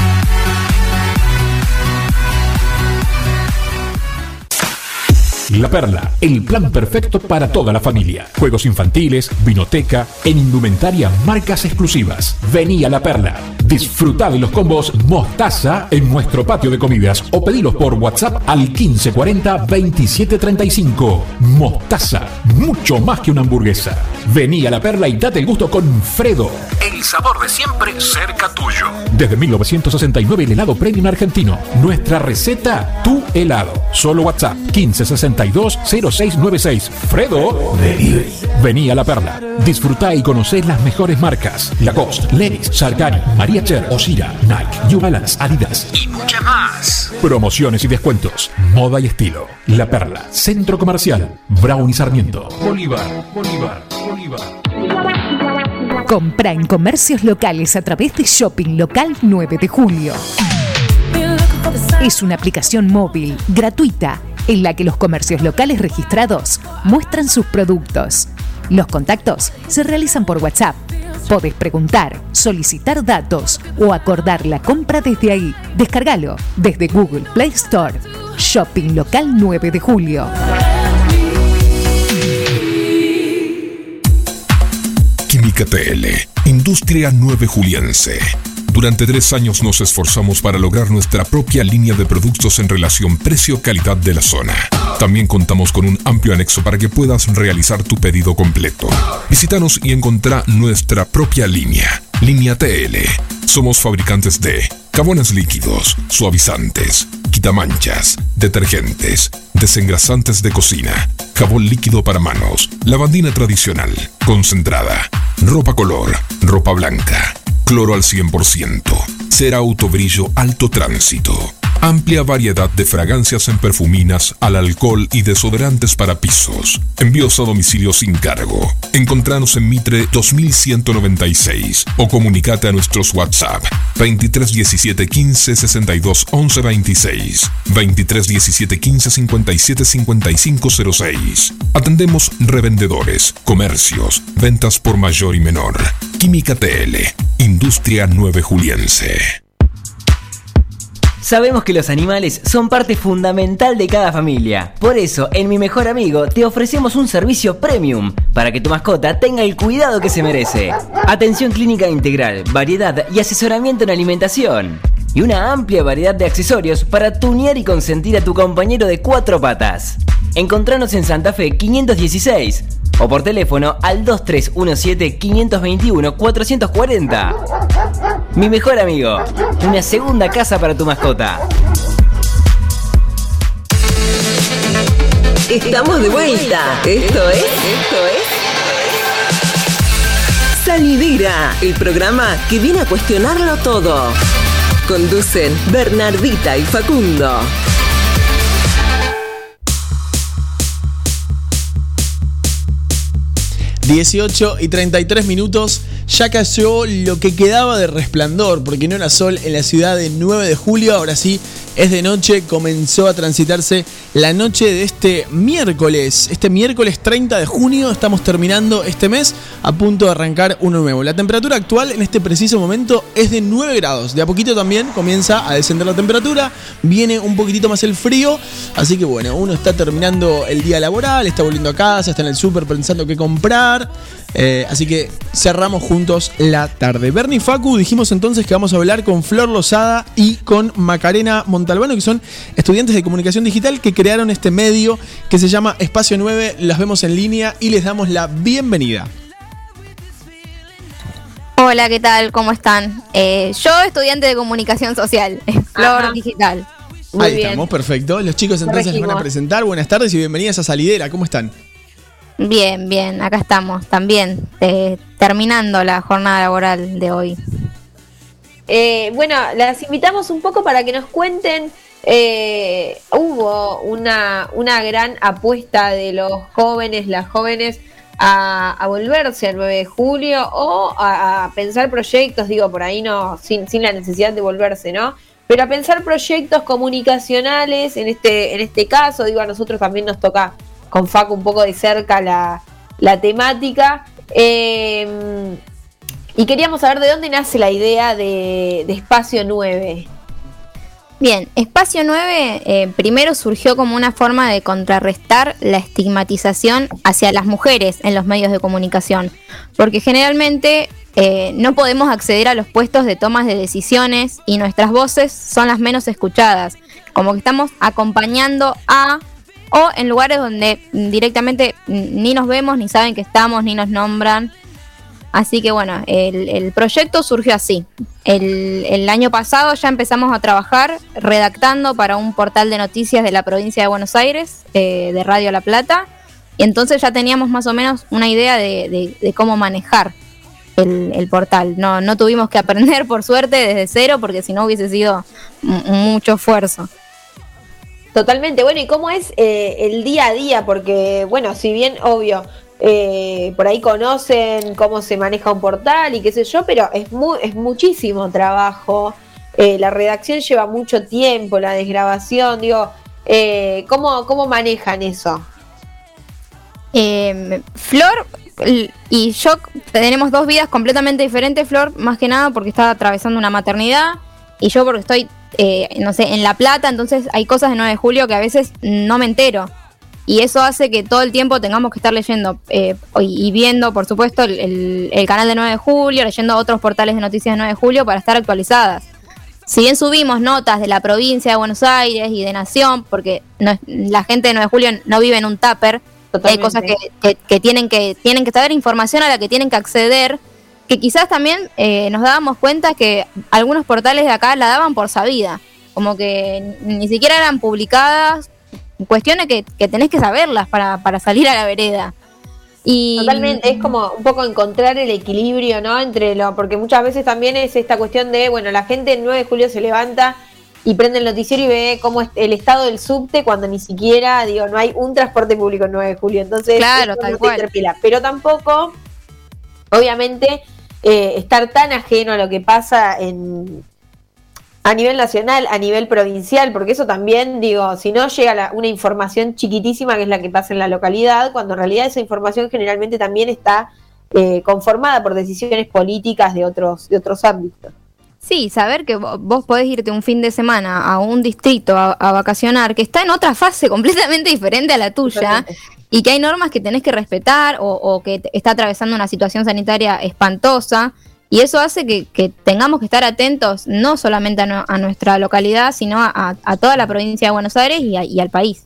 Speaker 7: La Perla, el plan perfecto para toda la familia. Juegos infantiles, vinoteca, en indumentaria marcas exclusivas. Vení a La Perla. Disfruta de los combos Mostaza en nuestro patio de comidas o pedilos por WhatsApp al 1540 2735. Mostaza, mucho más que una hamburguesa. Vení a La Perla y date el gusto con Fredo. El sabor de siempre cerca tuyo. Desde 1969 el helado premium argentino. Nuestra receta, tu helado. Solo WhatsApp 1562 0696. Fredo Delivery. Vení a La Perla. Disfruta y conocé las mejores marcas. Lacoste, Levis, Sargani, Maria Cher, Osira, Nike, New Balance, Adidas y muchas más. Promociones y descuentos. Moda y estilo. La Perla. Centro Comercial. Brown y Sarmiento. Bolívar. Bolívar. Bolívar.
Speaker 8: Compra en comercios locales a través de Shopping Local 9 de Julio. Es una aplicación móvil, gratuita, en la que los comercios locales registrados muestran sus productos. Los contactos se realizan por WhatsApp. Podés preguntar, solicitar datos o acordar la compra desde ahí. Descárgalo desde Google Play Store. Shopping Local 9 de Julio.
Speaker 9: Química TL, Industria 9 Juliense. Durante tres años nos esforzamos para lograr nuestra propia línea de productos en relación precio-calidad de la zona. También contamos con un amplio anexo para que puedas realizar tu pedido completo. Visítanos y encontrá nuestra propia línea. Línea TL. Somos fabricantes de jabones líquidos, suavizantes, quitamanchas, detergentes, desengrasantes de cocina, jabón líquido para manos, lavandina tradicional, concentrada, ropa color, ropa blanca, cloro al 100%, cera autobrillo alto tránsito. Amplia variedad de fragancias en perfuminas, al alcohol y desodorantes para pisos. Envíos a domicilio sin cargo. Encontranos en Mitre 2196 o comunicate a nuestros WhatsApp 23 17 15 62 11 26 23 17 15 57 55 06. Atendemos revendedores, comercios, ventas por mayor y menor. Química TL, Industria 9 Juliense.
Speaker 10: Sabemos que los animales son parte fundamental de cada familia. Por eso, en Mi Mejor Amigo te ofrecemos un servicio premium para que tu mascota tenga el cuidado que se merece. Atención clínica integral, variedad y asesoramiento en alimentación. Y una amplia variedad de accesorios para tunear y consentir a tu compañero de cuatro patas. Encontranos en Santa Fe 516 o por teléfono al 2317-521-440. Mi mejor amigo, una segunda casa para tu mascota.
Speaker 5: Estamos de vuelta. Esto es. Esto es. Salidera, el programa que viene a cuestionarlo todo. Conducen Bernardita y Facundo.
Speaker 1: 18 y 33 minutos. Ya cayó lo que quedaba de resplandor, porque no era sol en la ciudad de 9 de julio, ahora sí es de noche, comenzó a transitarse la noche de este miércoles, este miércoles 30 de junio, estamos terminando este mes, a punto de arrancar uno nuevo. La temperatura actual en este preciso momento es de 9 grados, de a poquito también comienza a descender la temperatura, viene un poquitito más el frío, así que bueno, uno está terminando el día laboral, está volviendo a casa, está en el súper pensando qué comprar, eh, así que cerramos juntos la tarde. Bernie Facu, dijimos entonces que vamos a hablar con Flor Lozada y con Macarena Montalbano, que son estudiantes de comunicación digital que crearon este medio que se llama Espacio 9. Las vemos en línea y les damos la bienvenida.
Speaker 11: Hola, ¿qué tal? ¿Cómo están? Eh, yo, estudiante de comunicación social, Flor
Speaker 3: Ajá.
Speaker 11: Digital.
Speaker 3: Muy
Speaker 1: Ahí
Speaker 3: bien.
Speaker 1: estamos, perfecto. Los chicos entonces les van a presentar. Buenas tardes y bienvenidas a Salidera. ¿Cómo están?
Speaker 11: Bien, bien, acá estamos también, eh, terminando la jornada laboral de hoy.
Speaker 3: Eh, bueno, las invitamos un poco para que nos cuenten. eh, hubo una, una gran apuesta de los jóvenes, las jóvenes, a, a volverse al 9 de julio o a, a pensar proyectos, digo, por ahí no, sin, sin la necesidad de volverse, ¿no? Pero a pensar proyectos comunicacionales, en este, en este caso, digo, a nosotros también nos toca con Facu un poco de cerca la, la temática. Eh, y queríamos saber de dónde nace la idea de, Espacio 9.
Speaker 11: Bien, Espacio 9 eh, primero surgió como una forma de contrarrestar la estigmatización hacia las mujeres en los medios de comunicación, porque generalmente eh, no podemos acceder a los puestos de tomas de decisiones y nuestras voces son las menos escuchadas, como que estamos acompañando a o en lugares donde mm, directamente mm, ni nos vemos, ni saben que estamos, ni nos nombran. Así que bueno, el, proyecto surgió así. El, año pasado ya empezamos a trabajar redactando para un portal de noticias de la provincia de Buenos Aires, eh, de Radio La Plata, y entonces ya teníamos más o menos una idea de, cómo manejar el, el portal. No, no tuvimos que aprender por suerte desde cero, porque si no hubiese sido mucho esfuerzo.
Speaker 3: Totalmente, bueno, ¿y cómo es eh, el día a día? Porque, bueno, si bien, obvio, eh, por ahí conocen cómo se maneja un portal y qué sé yo, pero es, mu- es muchísimo trabajo. Eh, la redacción lleva mucho tiempo, la desgrabación, digo, ¿cómo, ¿cómo manejan eso?
Speaker 11: Eh, Flor y yo tenemos dos vidas completamente diferentes. Flor, más que nada, porque está atravesando una maternidad. Y yo, porque estoy, eh, no sé, en La Plata. Entonces, hay cosas de 9 de julio que a veces no me entero. Y eso hace que todo el tiempo tengamos que estar leyendo eh, y viendo, por supuesto, el, el- el canal de 9 de julio, leyendo otros portales de noticias de 9 de julio para estar actualizadas. Si bien subimos notas de la provincia de Buenos Aires y de Nación, porque no la gente de 9 de julio no vive en un tupper, hay cosas que, que- que tienen que tienen que saber información a la que tienen que acceder, que quizás también eh, nos dábamos cuenta que algunos portales de acá la daban por sabida, como que ni siquiera eran publicadas, cuestiones que, que tenés que saberlas para, para salir a la vereda. Y
Speaker 3: Totalmente, es como un poco encontrar el equilibrio, ¿no? Entre lo, porque muchas veces también es esta cuestión de, bueno, la gente el 9 de julio se levanta y prende el noticiero y ve cómo es el estado del subte cuando ni siquiera, digo, no hay un transporte público el 9 de julio. Entonces,
Speaker 11: Claro, tal
Speaker 3: no
Speaker 11: cual.
Speaker 3: interpela. Pero tampoco, obviamente, eh, estar tan ajeno a lo que pasa en a nivel nacional, a nivel provincial, porque eso también, digo, si no llega la- una información chiquitísima que es la que pasa en la localidad, cuando en realidad esa información generalmente también está eh, conformada por decisiones políticas de otros, de otros ámbitos.
Speaker 11: Sí, saber que vo- vos podés irte un fin de semana a un distrito a, a vacacionar que está en otra fase completamente diferente a la tuya y que hay normas que tenés que respetar o, o que está atravesando una situación sanitaria espantosa y eso hace que, que tengamos que estar atentos no solamente a, nu- a nuestra localidad, sino a, a- a toda la provincia de Buenos Aires y, a- y al país.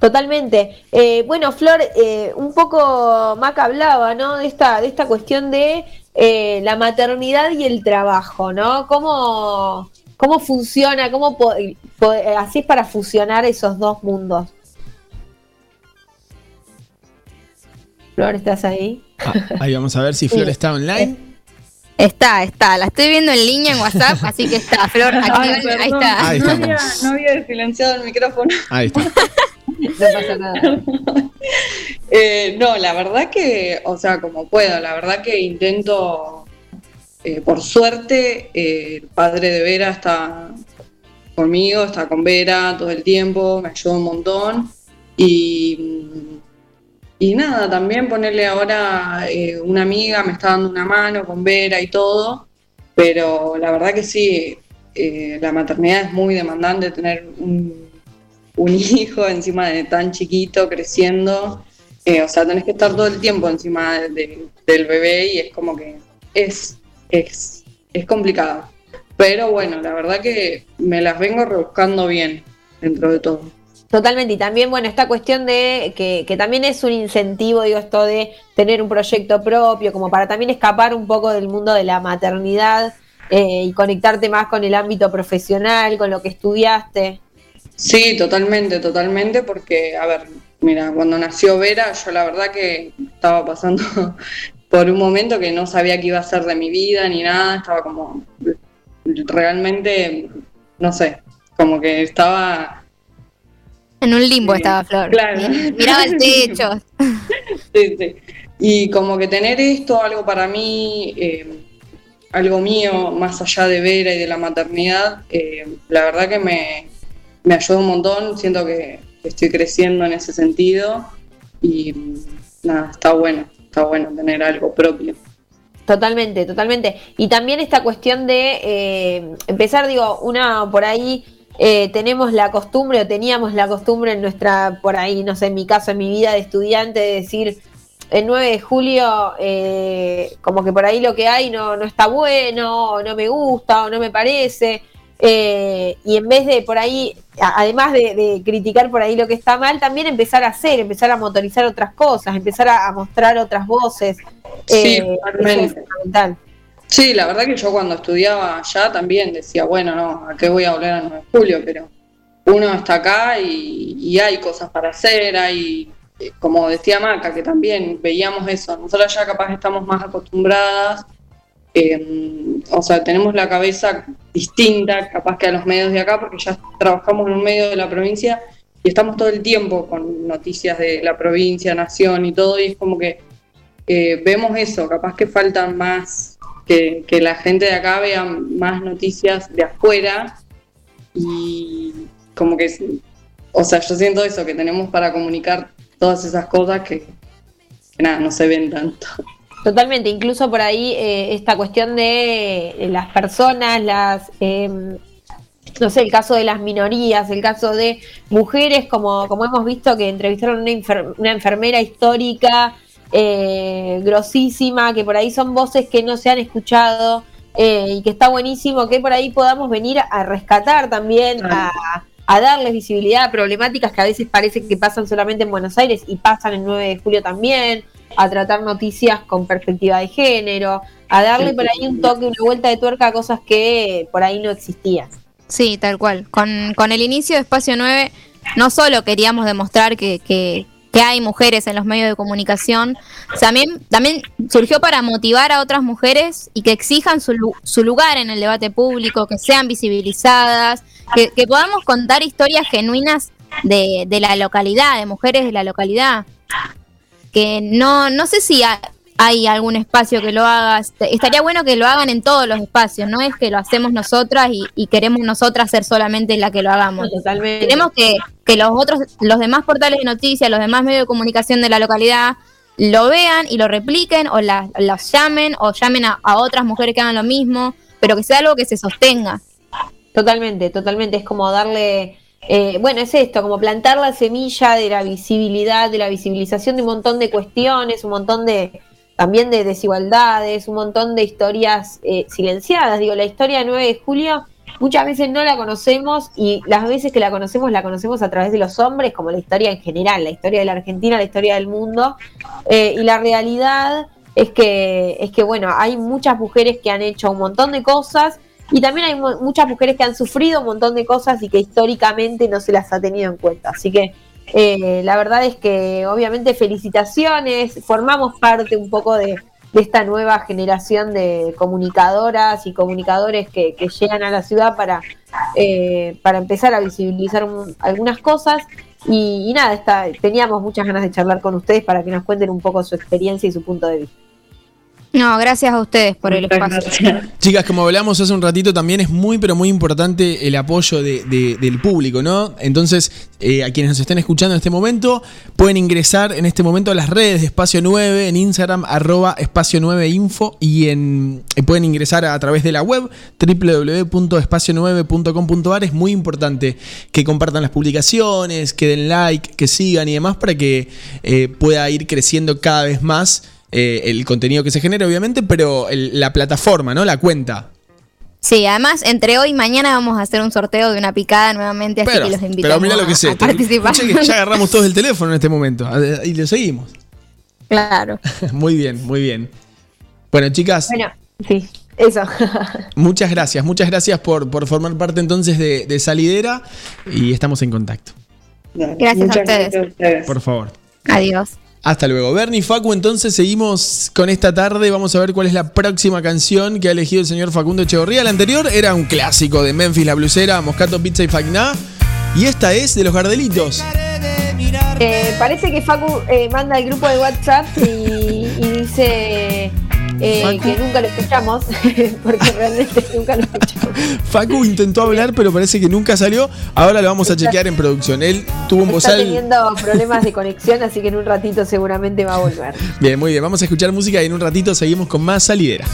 Speaker 3: Totalmente. Eh, bueno, Flor, eh, un poco Maca hablaba, ¿no? De esta, de esta cuestión de eh, la maternidad y el trabajo, ¿no? ¿Cómo, cómo funciona? ¿Cómo eh, así es para fusionar esos dos mundos? Flor, ¿estás ahí?
Speaker 1: Ah, ahí vamos a ver si Flor
Speaker 11: Sí.
Speaker 1: está online.
Speaker 11: Está, está, la estoy viendo en línea en WhatsApp, así que está, Flor,
Speaker 12: Ay,
Speaker 11: activa- ahí está.
Speaker 1: Ahí
Speaker 12: no, había, no había silenciado el micrófono.
Speaker 1: Ahí está.
Speaker 3: No pasa nada.
Speaker 12: Eh, no, la verdad que, o sea, como puedo, la verdad que intento, eh, por suerte, eh, el padre de Vera está conmigo, está con Vera todo el tiempo, me ayuda un montón. Y, y nada, también ponerle ahora eh, una amiga, me está dando una mano con Vera y todo, pero la verdad que sí, eh, la maternidad es muy demandante, tener un, un hijo encima de tan chiquito, creciendo, eh, o sea, tenés que estar todo el tiempo encima de- de- del bebé y es como que es, es, es complicado. Pero bueno, la verdad que me las vengo rebuscando bien dentro de todo.
Speaker 3: Totalmente, y también, bueno, esta cuestión de que, también es un incentivo, digo, esto de tener un proyecto propio, como para también escapar un poco del mundo de la maternidad eh, y conectarte más con el ámbito profesional, con lo que estudiaste.
Speaker 12: Sí, totalmente, totalmente, porque, a ver, mira, cuando nació Vera, yo la verdad que estaba pasando por un momento que no sabía qué iba a ser de mi vida ni nada, estaba como realmente, no sé, como que estaba...
Speaker 11: En un limbo
Speaker 12: Sí,
Speaker 11: estaba Flor.
Speaker 12: claro.
Speaker 11: Miraba el techo.
Speaker 12: Sí, sí. Y como que tener esto, algo para mí, eh, algo mío, más allá de Vera y de la maternidad, eh, la verdad que me, me ayuda un montón, siento que estoy creciendo en ese sentido y nada, está bueno, está bueno tener algo propio.
Speaker 3: Totalmente, totalmente. Y también esta cuestión de eh, empezar, digo, una por ahí eh, tenemos la costumbre o teníamos la costumbre en nuestra, por ahí, no sé, en mi caso, en mi vida de estudiante, de decir, el 9 de julio, eh, como que por ahí lo que hay no, no está bueno, o no me gusta, o no me parece. eh, y en vez de por ahí, además de, de criticar por ahí lo que está mal, también empezar a hacer, empezar a motorizar otras cosas, empezar a, a mostrar otras voces.
Speaker 12: Sí,
Speaker 3: Eh, es fundamental.
Speaker 12: Sí, la verdad que yo cuando estudiaba allá también decía, bueno, no, ¿a qué voy a volver a 9 de julio? Pero uno está acá y, hay cosas para hacer, hay, eh, como decía Maca, que también veíamos eso, nosotros ya capaz estamos más acostumbradas, eh, o sea, tenemos la cabeza distinta capaz que a los medios de acá, porque ya trabajamos en un medio de la provincia y estamos todo el tiempo con noticias de la provincia, nación y todo, y es como que eh, vemos eso, capaz que faltan más, que, la gente de acá vea más noticias de afuera y como que, o sea, yo siento eso, que tenemos para comunicar todas esas cosas que, nada, no se ven tanto.
Speaker 3: Totalmente, incluso por ahí eh, esta cuestión de las personas, las, eh, no sé, el caso de las minorías, el caso de mujeres, como, como hemos visto que entrevistaron una, una enfermera histórica, eh, grosísima, que por ahí son voces que no se han escuchado eh, y que está buenísimo que por ahí podamos venir a rescatar también, a, a darles visibilidad a problemáticas que a veces parece que pasan solamente en Buenos Aires y pasan el 9 de julio también, a tratar noticias con perspectiva de género, a darle por ahí un toque, una vuelta de tuerca a cosas que por ahí no existían.
Speaker 11: Sí, tal cual. Con, con el inicio de Espacio 9, no solo queríamos demostrar que, que- que hay mujeres en los medios de comunicación, también, también surgió para motivar a otras mujeres y que exijan su, su lugar en el debate público, que sean visibilizadas, que, que podamos contar historias genuinas de, de la localidad, de mujeres de la localidad. Que no, no sé si ha- hay algún espacio que lo haga. Est- Estaría bueno que lo hagan en todos los espacios, no es que lo hacemos nosotras y, y queremos nosotras ser solamente la que lo hagamos.
Speaker 3: Totalmente.
Speaker 11: Queremos que, que los otros, los demás portales de noticias, los demás medios de comunicación de la localidad lo vean y lo repliquen o la- las llamen o llamen a, a otras mujeres que hagan lo mismo, pero que sea algo que se sostenga.
Speaker 3: Totalmente, totalmente. Es como darle, eh, bueno, es esto, como plantar la semilla de la visibilidad, de la visibilización de un montón de cuestiones, un montón de también de desigualdades, un montón de historias eh, silenciadas. Digo, la historia de 9 de julio muchas veces no la conocemos y las veces que la conocemos la conocemos a través de los hombres, como la historia en general, la historia de la Argentina, la historia del mundo. Eh, y la realidad es que, es que, bueno, hay muchas mujeres que han hecho un montón de cosas y también hay mu- muchas mujeres que han sufrido un montón de cosas y que históricamente no se las ha tenido en cuenta. Así que eh, la verdad es que obviamente felicitaciones, formamos parte un poco de, de esta nueva generación de comunicadoras y comunicadores que, que llegan a la ciudad para, eh, para empezar a visibilizar un- algunas cosas. Y, y nada, está, teníamos muchas ganas de charlar con ustedes para que nos cuenten un poco su experiencia y su punto de vista.
Speaker 11: No, gracias a ustedes por el espacio.
Speaker 1: Chicas, como hablamos hace un ratito, también es muy, pero muy importante el apoyo de- de- del público, ¿no? Entonces, eh, a quienes nos estén escuchando en este momento, pueden ingresar en este momento a las redes de Espacio 9, en Instagram, arroba espacio 9 info, y en, eh, pueden ingresar a, través de la web, www.espacio9.com.ar. Es muy importante que compartan las publicaciones, que den like, que sigan y demás, para que eh, pueda ir creciendo cada vez más eh, el contenido que se genera, obviamente, pero el- la plataforma, ¿no? La cuenta.
Speaker 11: Sí, además, entre hoy y mañana vamos a hacer un sorteo de una picada nuevamente, así
Speaker 1: Pero,
Speaker 11: que los
Speaker 1: pero mira lo que sé.
Speaker 11: a participar.
Speaker 1: Escuché que ya agarramos todos el teléfono en este momento y lo seguimos.
Speaker 11: Claro.
Speaker 1: muy bien, muy bien. Bueno, chicas,
Speaker 3: Bueno, sí, eso.
Speaker 1: muchas gracias. Muchas gracias por, por formar parte entonces de, de Salidera y estamos en contacto.
Speaker 11: Gracias a ustedes.
Speaker 12: gracias a ustedes.
Speaker 1: Por favor.
Speaker 11: Adiós.
Speaker 1: Hasta luego. Bernie Facu, entonces seguimos con esta tarde. Vamos a ver cuál es la próxima canción que ha elegido el señor Facundo Echeverría. La anterior era un clásico de Memphis, la blusera, Moscato, Pizza y Fagná. Y esta es de los Gardelitos.
Speaker 3: Eh, parece que Facu eh, manda al grupo de WhatsApp y, y dice eh, que nunca lo escuchamos, porque realmente nunca lo escuchamos.
Speaker 1: Facu intentó hablar, pero parece que nunca salió. Ahora lo vamos a chequear en producción. Él tuvo un
Speaker 3: Está
Speaker 1: bozal.
Speaker 3: teniendo problemas de conexión, así que en un ratito seguramente va a volver.
Speaker 1: Bien, muy bien. Vamos a escuchar música y en un ratito seguimos con más salidera.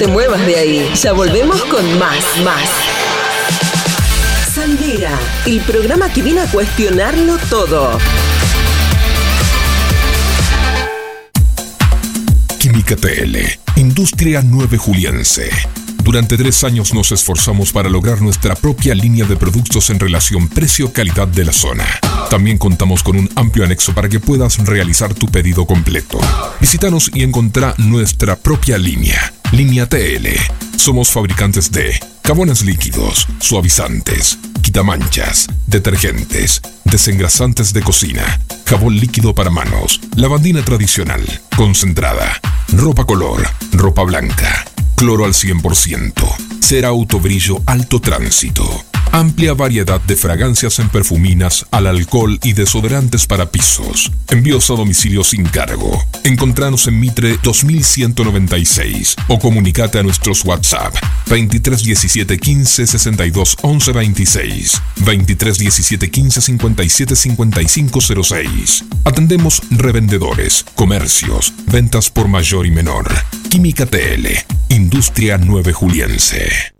Speaker 5: Te muevas de ahí. Ya volvemos con más, más. Sandera, el programa que viene a cuestionarlo todo.
Speaker 9: Química TL, Industria 9 Juliense. Durante tres años nos esforzamos para lograr nuestra propia línea de productos en relación precio-calidad de la zona. También contamos con un amplio anexo para que puedas realizar tu pedido completo. Visítanos y encontrá nuestra propia línea, Línea TL. Somos fabricantes de jabones líquidos, suavizantes, quitamanchas, detergentes, desengrasantes de cocina, jabón líquido para manos, lavandina tradicional, concentrada, ropa color, ropa blanca, cloro al 100%, cera autobrillo alto tránsito. Amplia variedad de fragancias en perfuminas, al alcohol y desodorantes para pisos. Envíos a domicilio sin cargo. Encontranos en Mitre 2196 o comunicate a nuestros WhatsApp 23 17 15 62 11 26 23 17 15 57 55 06. Atendemos revendedores, comercios, ventas por mayor y menor. Química TL, Industria 9 Juliense.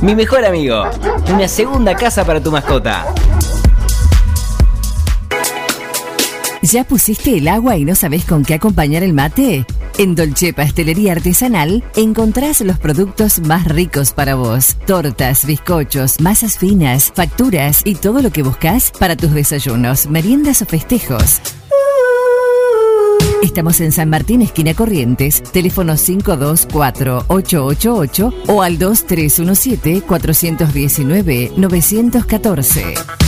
Speaker 10: Mi mejor amigo, una segunda casa para tu mascota.
Speaker 13: ¿Ya pusiste el agua y no sabes con qué acompañar el mate? En Dolce Pastelería Artesanal encontrás los productos más ricos para vos. Tortas, bizcochos, masas finas, facturas y todo lo que buscas para tus desayunos, meriendas o festejos. Estamos en San Martín, esquina Corrientes, teléfono 524-888 o al 2317-419-914.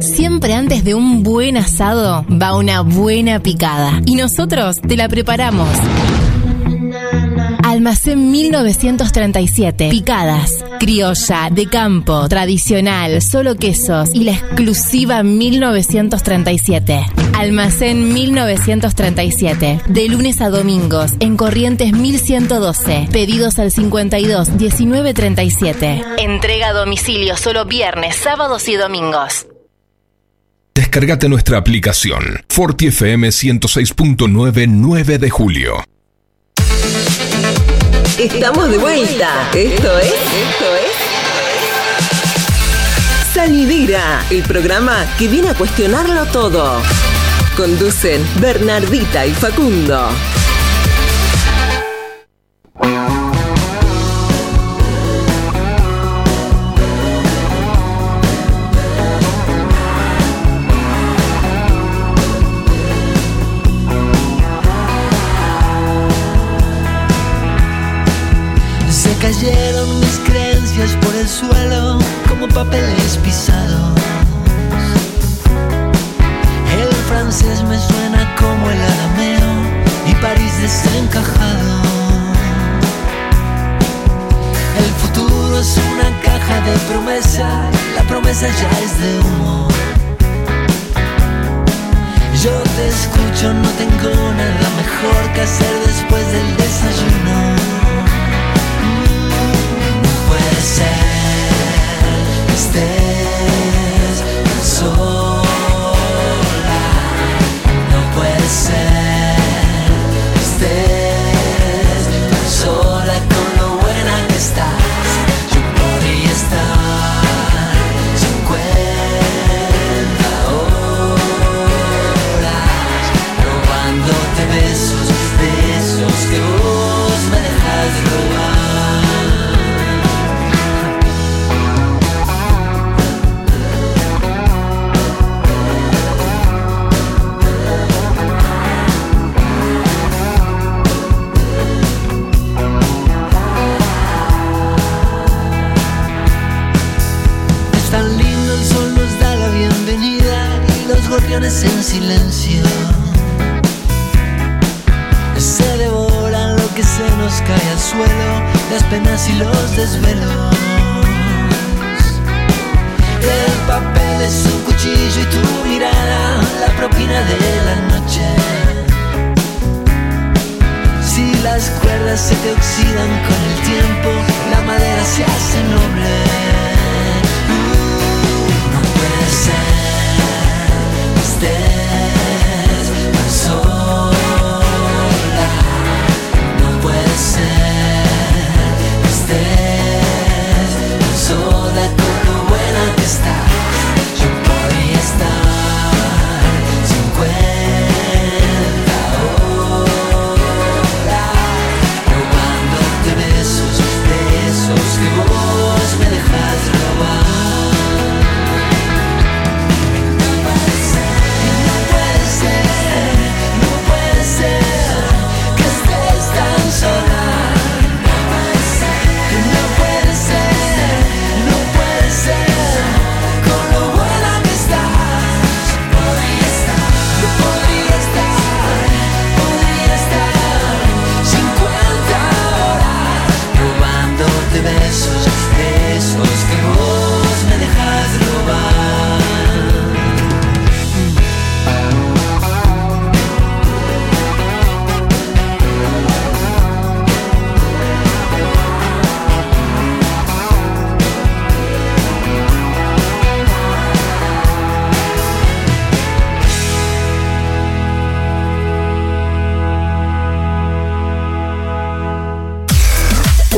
Speaker 14: Siempre antes de un buen asado va una buena picada. Y nosotros te la preparamos. Almacén 1937. Picadas. Criolla, de campo, tradicional, solo quesos y la exclusiva 1937. Almacén 1937. De lunes a domingos en Corrientes 1112. Pedidos al 52 19 37. Entrega a domicilio solo viernes, sábados y domingos.
Speaker 9: Descargate nuestra aplicación Forti FM 106.9 9 de julio.
Speaker 5: Estamos de vuelta. Esto es. Esto es. Salidera, el programa que viene a cuestionarlo todo. Conducen Bernardita y Facundo.
Speaker 15: Papeles pisados. El francés me suena como el arameo y París desencajado. El futuro es una caja de promesas la promesa ya es de humo. Yo te escucho, no tengo nada mejor que hacer después del desayuno. No puede ser que en silencio se devoran lo que se nos cae al suelo, las penas y los desvelos. El papel es un cuchillo y tu mirada la propina de la noche. Si las cuerdas se te oxidan con el tiempo, la madera se hace noble.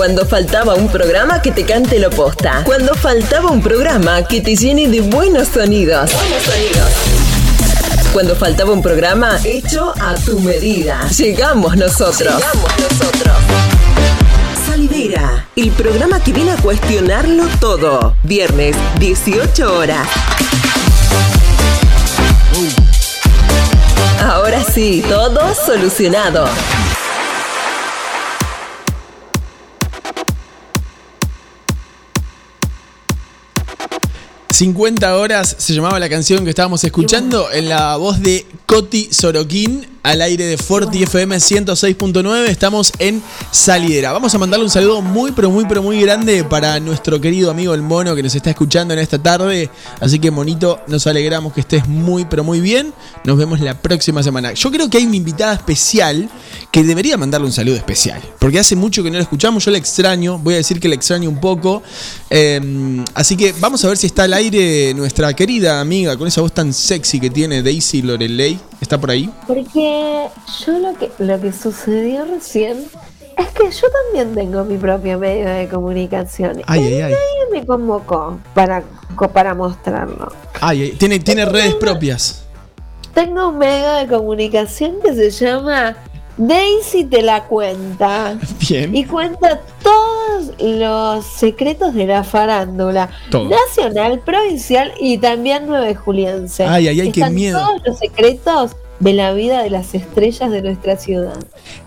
Speaker 5: Cuando faltaba un programa que te cante lo posta. Cuando faltaba un programa que te llene de buenos sonidos. Cuando faltaba un programa hecho a tu medida. Llegamos nosotros. Llegamos nosotros. Salidera, el programa que viene a cuestionarlo todo. Viernes, 18 horas. Ahora sí, todo solucionado.
Speaker 1: 50 horas se llamaba la canción que estábamos escuchando en la voz de Coti Sorokin al aire de Forti FM 106.9. Estamos en Salidera. Vamos a mandarle un saludo muy, pero muy, pero muy grande para nuestro querido amigo el mono que nos está escuchando en esta tarde. Así que, monito, nos alegramos que estés muy, pero muy bien. Nos vemos la próxima semana. Yo creo que hay una invitada especial que debería mandarle un saludo especial. Porque hace mucho que no la escuchamos. Yo la extraño. Voy a decir que la extraño un poco. Eh, así que vamos a ver si está al aire nuestra querida amiga con esa voz tan sexy que tiene Daisy Lorelei. ¿Está por ahí?
Speaker 3: Yo lo que, lo que sucedió recién es que yo también tengo mi propio medio de comunicación.
Speaker 1: Ay,
Speaker 3: y
Speaker 1: ay, ay.
Speaker 3: nadie me convocó para, para mostrarlo.
Speaker 1: Ay, tiene, tiene redes propias.
Speaker 3: Tengo un medio de comunicación que se llama Daisy te la cuenta.
Speaker 1: Bien.
Speaker 3: Y cuenta todos los secretos de la farándula
Speaker 1: Todo.
Speaker 3: nacional, provincial y también nueve juliense.
Speaker 1: Ay, ay, ay, qué miedo.
Speaker 3: Todos los secretos de la vida de las estrellas de nuestra ciudad.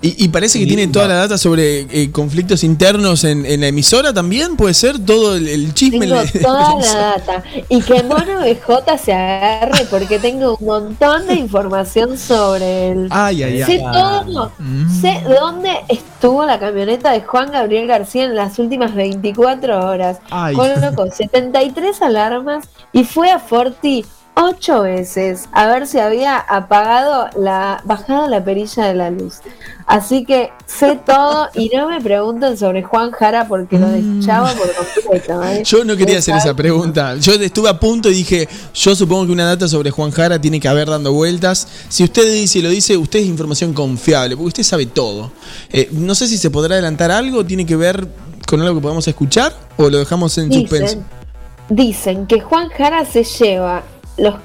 Speaker 1: Y, y parece que tiene toda la data sobre eh, conflictos internos en, en la emisora también, puede ser todo el, el chisme.
Speaker 3: Tengo
Speaker 1: le-
Speaker 3: toda la data. Y que Mono BJ se agarre porque tengo un montón de información sobre él.
Speaker 1: Ay, ay,
Speaker 3: Sé
Speaker 1: ay.
Speaker 3: todo. Sé dónde estuvo la camioneta de Juan Gabriel García en las últimas 24 horas.
Speaker 1: Ay.
Speaker 3: Colocó 73 alarmas y fue a Forti ocho veces a ver si había apagado la bajado la perilla de la luz. Así que sé todo y no me pregunten sobre Juan Jara porque lo deschavo por completo. ¿eh?
Speaker 1: Yo no quería hacer esa pregunta. Yo estuve a punto y dije, yo supongo que una data sobre Juan Jara tiene que haber dando vueltas. Si usted dice y lo dice, usted es información confiable, porque usted sabe todo. Eh, no sé si se podrá adelantar algo, tiene que ver con algo que podamos escuchar o lo dejamos en suspenso.
Speaker 3: Dicen que Juan Jara se lleva los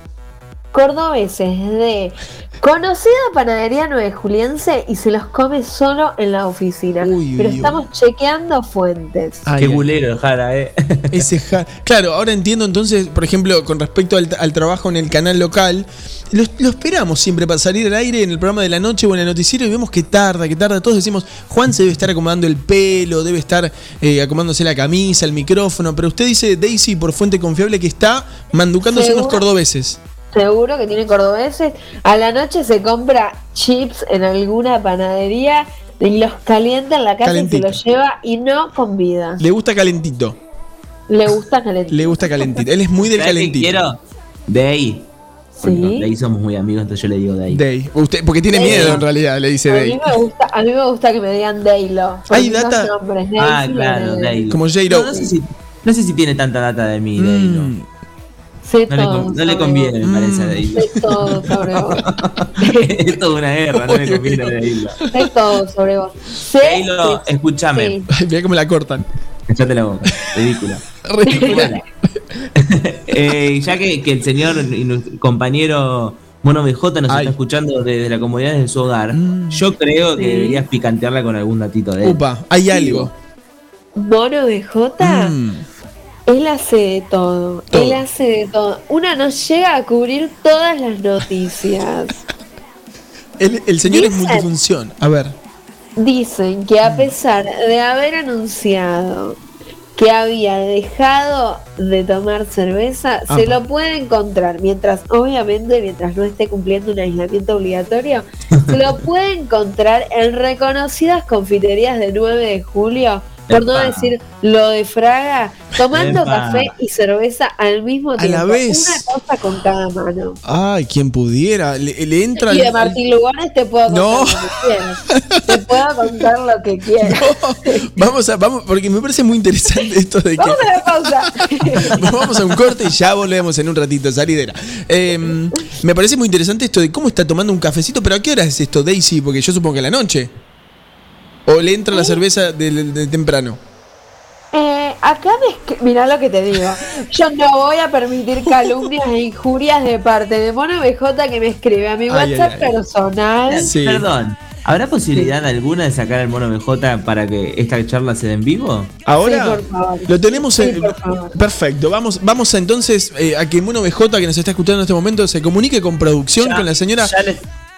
Speaker 3: cordobeses de conocida panadería nueve juliense y se los come solo en la oficina. Pero
Speaker 1: uy,
Speaker 3: estamos chequeando fuentes.
Speaker 1: Ay,
Speaker 2: Qué bulero el Jara, eh.
Speaker 1: Ese ja- Claro, ahora entiendo entonces, por ejemplo, con respecto al, al trabajo en el canal local, lo, lo esperamos siempre para salir al aire en el programa de la noche o en el noticiero y vemos que tarda, que tarda. Todos decimos, Juan se debe estar acomodando el pelo, debe estar eh, acomodándose la camisa, el micrófono, pero usted dice, Daisy, por fuente confiable, que está manducándose unos cordobeses.
Speaker 3: Seguro que tiene cordobeses. A la noche se compra chips en alguna panadería y los calienta en la casa
Speaker 1: Calentito.
Speaker 3: y se los lleva y no con vida.
Speaker 1: Le gusta calentito,
Speaker 3: Le gusta calentito.
Speaker 1: le gusta calentito. Él es muy del
Speaker 2: ¿Sabes qué
Speaker 1: calentito.
Speaker 2: quiero? De ahí.
Speaker 3: Sí.
Speaker 2: De ahí somos muy amigos, entonces yo le digo ahí.
Speaker 1: Day. Usted, porque tiene
Speaker 3: Day.
Speaker 1: miedo en realidad, le dice
Speaker 3: A
Speaker 1: Day.
Speaker 3: mí, me gusta, a mí me gusta que me digan Daylo.
Speaker 1: Hay data-
Speaker 2: Ah, claro,
Speaker 3: Day.
Speaker 2: ahí.
Speaker 1: Como J-Lo.
Speaker 2: No, no sé si, no sé si tiene tanta data de mí,
Speaker 1: Mm.
Speaker 2: no.
Speaker 3: Sé
Speaker 2: No le,
Speaker 3: todo
Speaker 2: con- no le conviene,
Speaker 3: vos.
Speaker 2: me parece, de ahí.
Speaker 3: Sé todo sobre vos.
Speaker 2: es toda una guerra, no le conviene de ahí.
Speaker 3: Sé todo sobre vos. Sé que-
Speaker 2: escúchame.
Speaker 3: sí.
Speaker 1: Ay, Mirá cómo la cortan.
Speaker 2: Echate la boca. Ridícula.
Speaker 1: Ridícula.
Speaker 2: Eh, ya que, que el señor y nuestro compañero Mono BJ nos
Speaker 1: Ay.
Speaker 2: está escuchando desde la comodidad de su hogar, yo creo que
Speaker 3: Sí.
Speaker 2: deberías picantearla con algún datito de él.
Speaker 1: Upa, hay algo.
Speaker 3: Mono BJ,
Speaker 1: Mm.
Speaker 3: él hace de todo.
Speaker 1: Todo.
Speaker 3: Él hace de todo. Una no llega a cubrir todas las noticias.
Speaker 1: El, el señor es multifunción. A ver.
Speaker 3: Dicen que a pesar de haber anunciado que había dejado de tomar cerveza, se lo puede encontrar. Mientras, obviamente, mientras no esté cumpliendo un aislamiento obligatorio, se lo puede encontrar en reconocidas confiterías de 9 de julio, por no decir lo de Fraga, tomando
Speaker 2: Epa.
Speaker 3: café y cerveza al mismo
Speaker 1: A
Speaker 3: tiempo.
Speaker 1: la vez.
Speaker 3: Una cosa con cada mano.
Speaker 1: Ay, quien pudiera. Le, le entra
Speaker 3: Y
Speaker 1: el-
Speaker 3: de Martín Lugones te puedo contar
Speaker 1: No.
Speaker 3: lo que quieras. Te puedo contar lo que quieras.
Speaker 1: Vamos a, vamos, porque me parece muy interesante esto de que.
Speaker 3: Vamos a la pausa.
Speaker 1: Vamos a un corte y ya volvemos en un ratito, salidera. Eh, me parece muy interesante esto de cómo está tomando un cafecito, pero ¿a qué hora es esto, Daisy? Porque yo supongo que a la noche. ¿O le entra la cerveza de, de temprano?
Speaker 3: Eh, acá me escri- mirá lo que te digo. Yo no voy a permitir calumnias e injurias de parte de Mono BJ que me escribe a mi
Speaker 1: Ay,
Speaker 3: WhatsApp
Speaker 1: ay, ay.
Speaker 3: personal.
Speaker 1: Sí.
Speaker 2: Perdón, ¿habrá posibilidad alguna de sacar al mono BJ para que esta charla se dé en vivo?
Speaker 1: Ahora
Speaker 3: Sí, por favor.
Speaker 1: lo tenemos
Speaker 3: Sí,
Speaker 1: en-
Speaker 3: por favor.
Speaker 1: perfecto. Vamos, vamos a entonces eh, a que Mono BJ que nos está escuchando en este momento se comunique con producción
Speaker 2: Ya-
Speaker 1: con la señora.
Speaker 2: Ya le,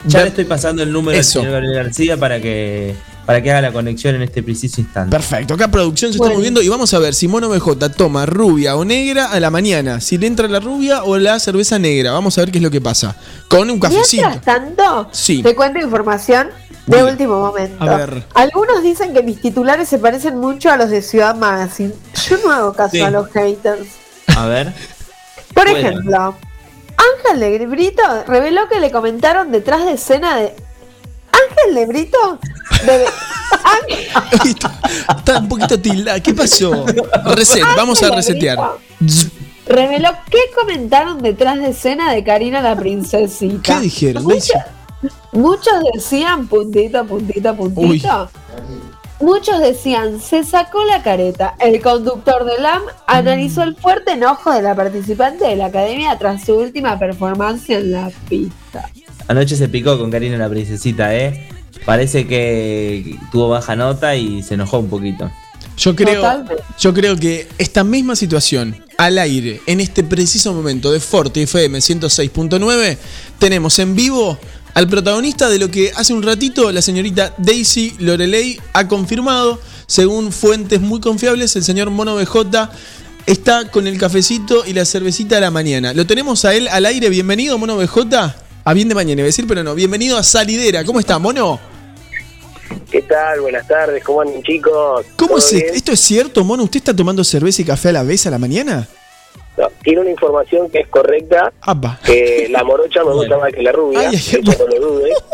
Speaker 2: ya
Speaker 1: Ver-
Speaker 2: le estoy pasando el número
Speaker 1: Eso.
Speaker 2: al señor Gabriel García para que, para que haga la conexión en este preciso instante.
Speaker 1: Perfecto, acá producción se
Speaker 3: Bueno.
Speaker 1: está moviendo y vamos a ver si Mono BJ toma rubia o negra a la mañana, si le entra la rubia o la cerveza negra. Vamos a ver qué es lo que pasa. Con un cafecito.
Speaker 3: Mientras tanto,
Speaker 1: Sí.
Speaker 3: te cuento información de último momento.
Speaker 1: A ver.
Speaker 3: Algunos dicen que mis titulares se parecen mucho a los de Ciudad Magazine. Yo no hago caso
Speaker 2: Sí.
Speaker 3: a los haters.
Speaker 2: A ver.
Speaker 3: Por
Speaker 2: Bueno.
Speaker 3: ejemplo, Ángel de Brito reveló que le comentaron detrás de escena de. Ángel de Brito. de- Ángel-
Speaker 1: está, está un poquito tilda. ¿Qué pasó? Reset, vamos a resetear.
Speaker 3: Reveló que comentaron detrás de escena de Karina la princesita.
Speaker 1: ¿Qué dijeron? Daisy?
Speaker 3: Muchos decían puntito, puntito, puntito. Muchos decían, se sacó la careta. El conductor de LAM analizó el fuerte enojo de la participante de la academia tras su última performance en la pista.
Speaker 2: Anoche se picó con Karina la princesita, ¿eh? Parece que tuvo baja nota y se enojó un poquito.
Speaker 1: Yo creo,
Speaker 3: Totalmente.
Speaker 1: yo creo que esta misma situación al aire, en este preciso momento de Forte FM 106.9, tenemos en vivo al protagonista de lo que hace un ratito la señorita Daisy Lorelei ha confirmado, según fuentes muy confiables, el señor Mono BJ está con el cafecito y la cervecita a la mañana. Lo tenemos a él al aire. Bienvenido, Mono BJ. A bien de mañana, iba a decir, pero no. Bienvenido a Salidera. ¿Cómo está, Mono?
Speaker 16: ¿Qué tal? Buenas tardes, ¿cómo andan chicos?
Speaker 1: ¿Cómo
Speaker 16: ¿Todo
Speaker 1: es
Speaker 16: bien?
Speaker 1: esto? es cierto, Mono? ¿Usted está tomando cerveza y café a la vez a la mañana?
Speaker 16: No, tiene una información que es correcta,
Speaker 1: Apa.
Speaker 16: que la morocha me gusta más que la rubia,
Speaker 1: Ay, ay,
Speaker 16: no lo dude.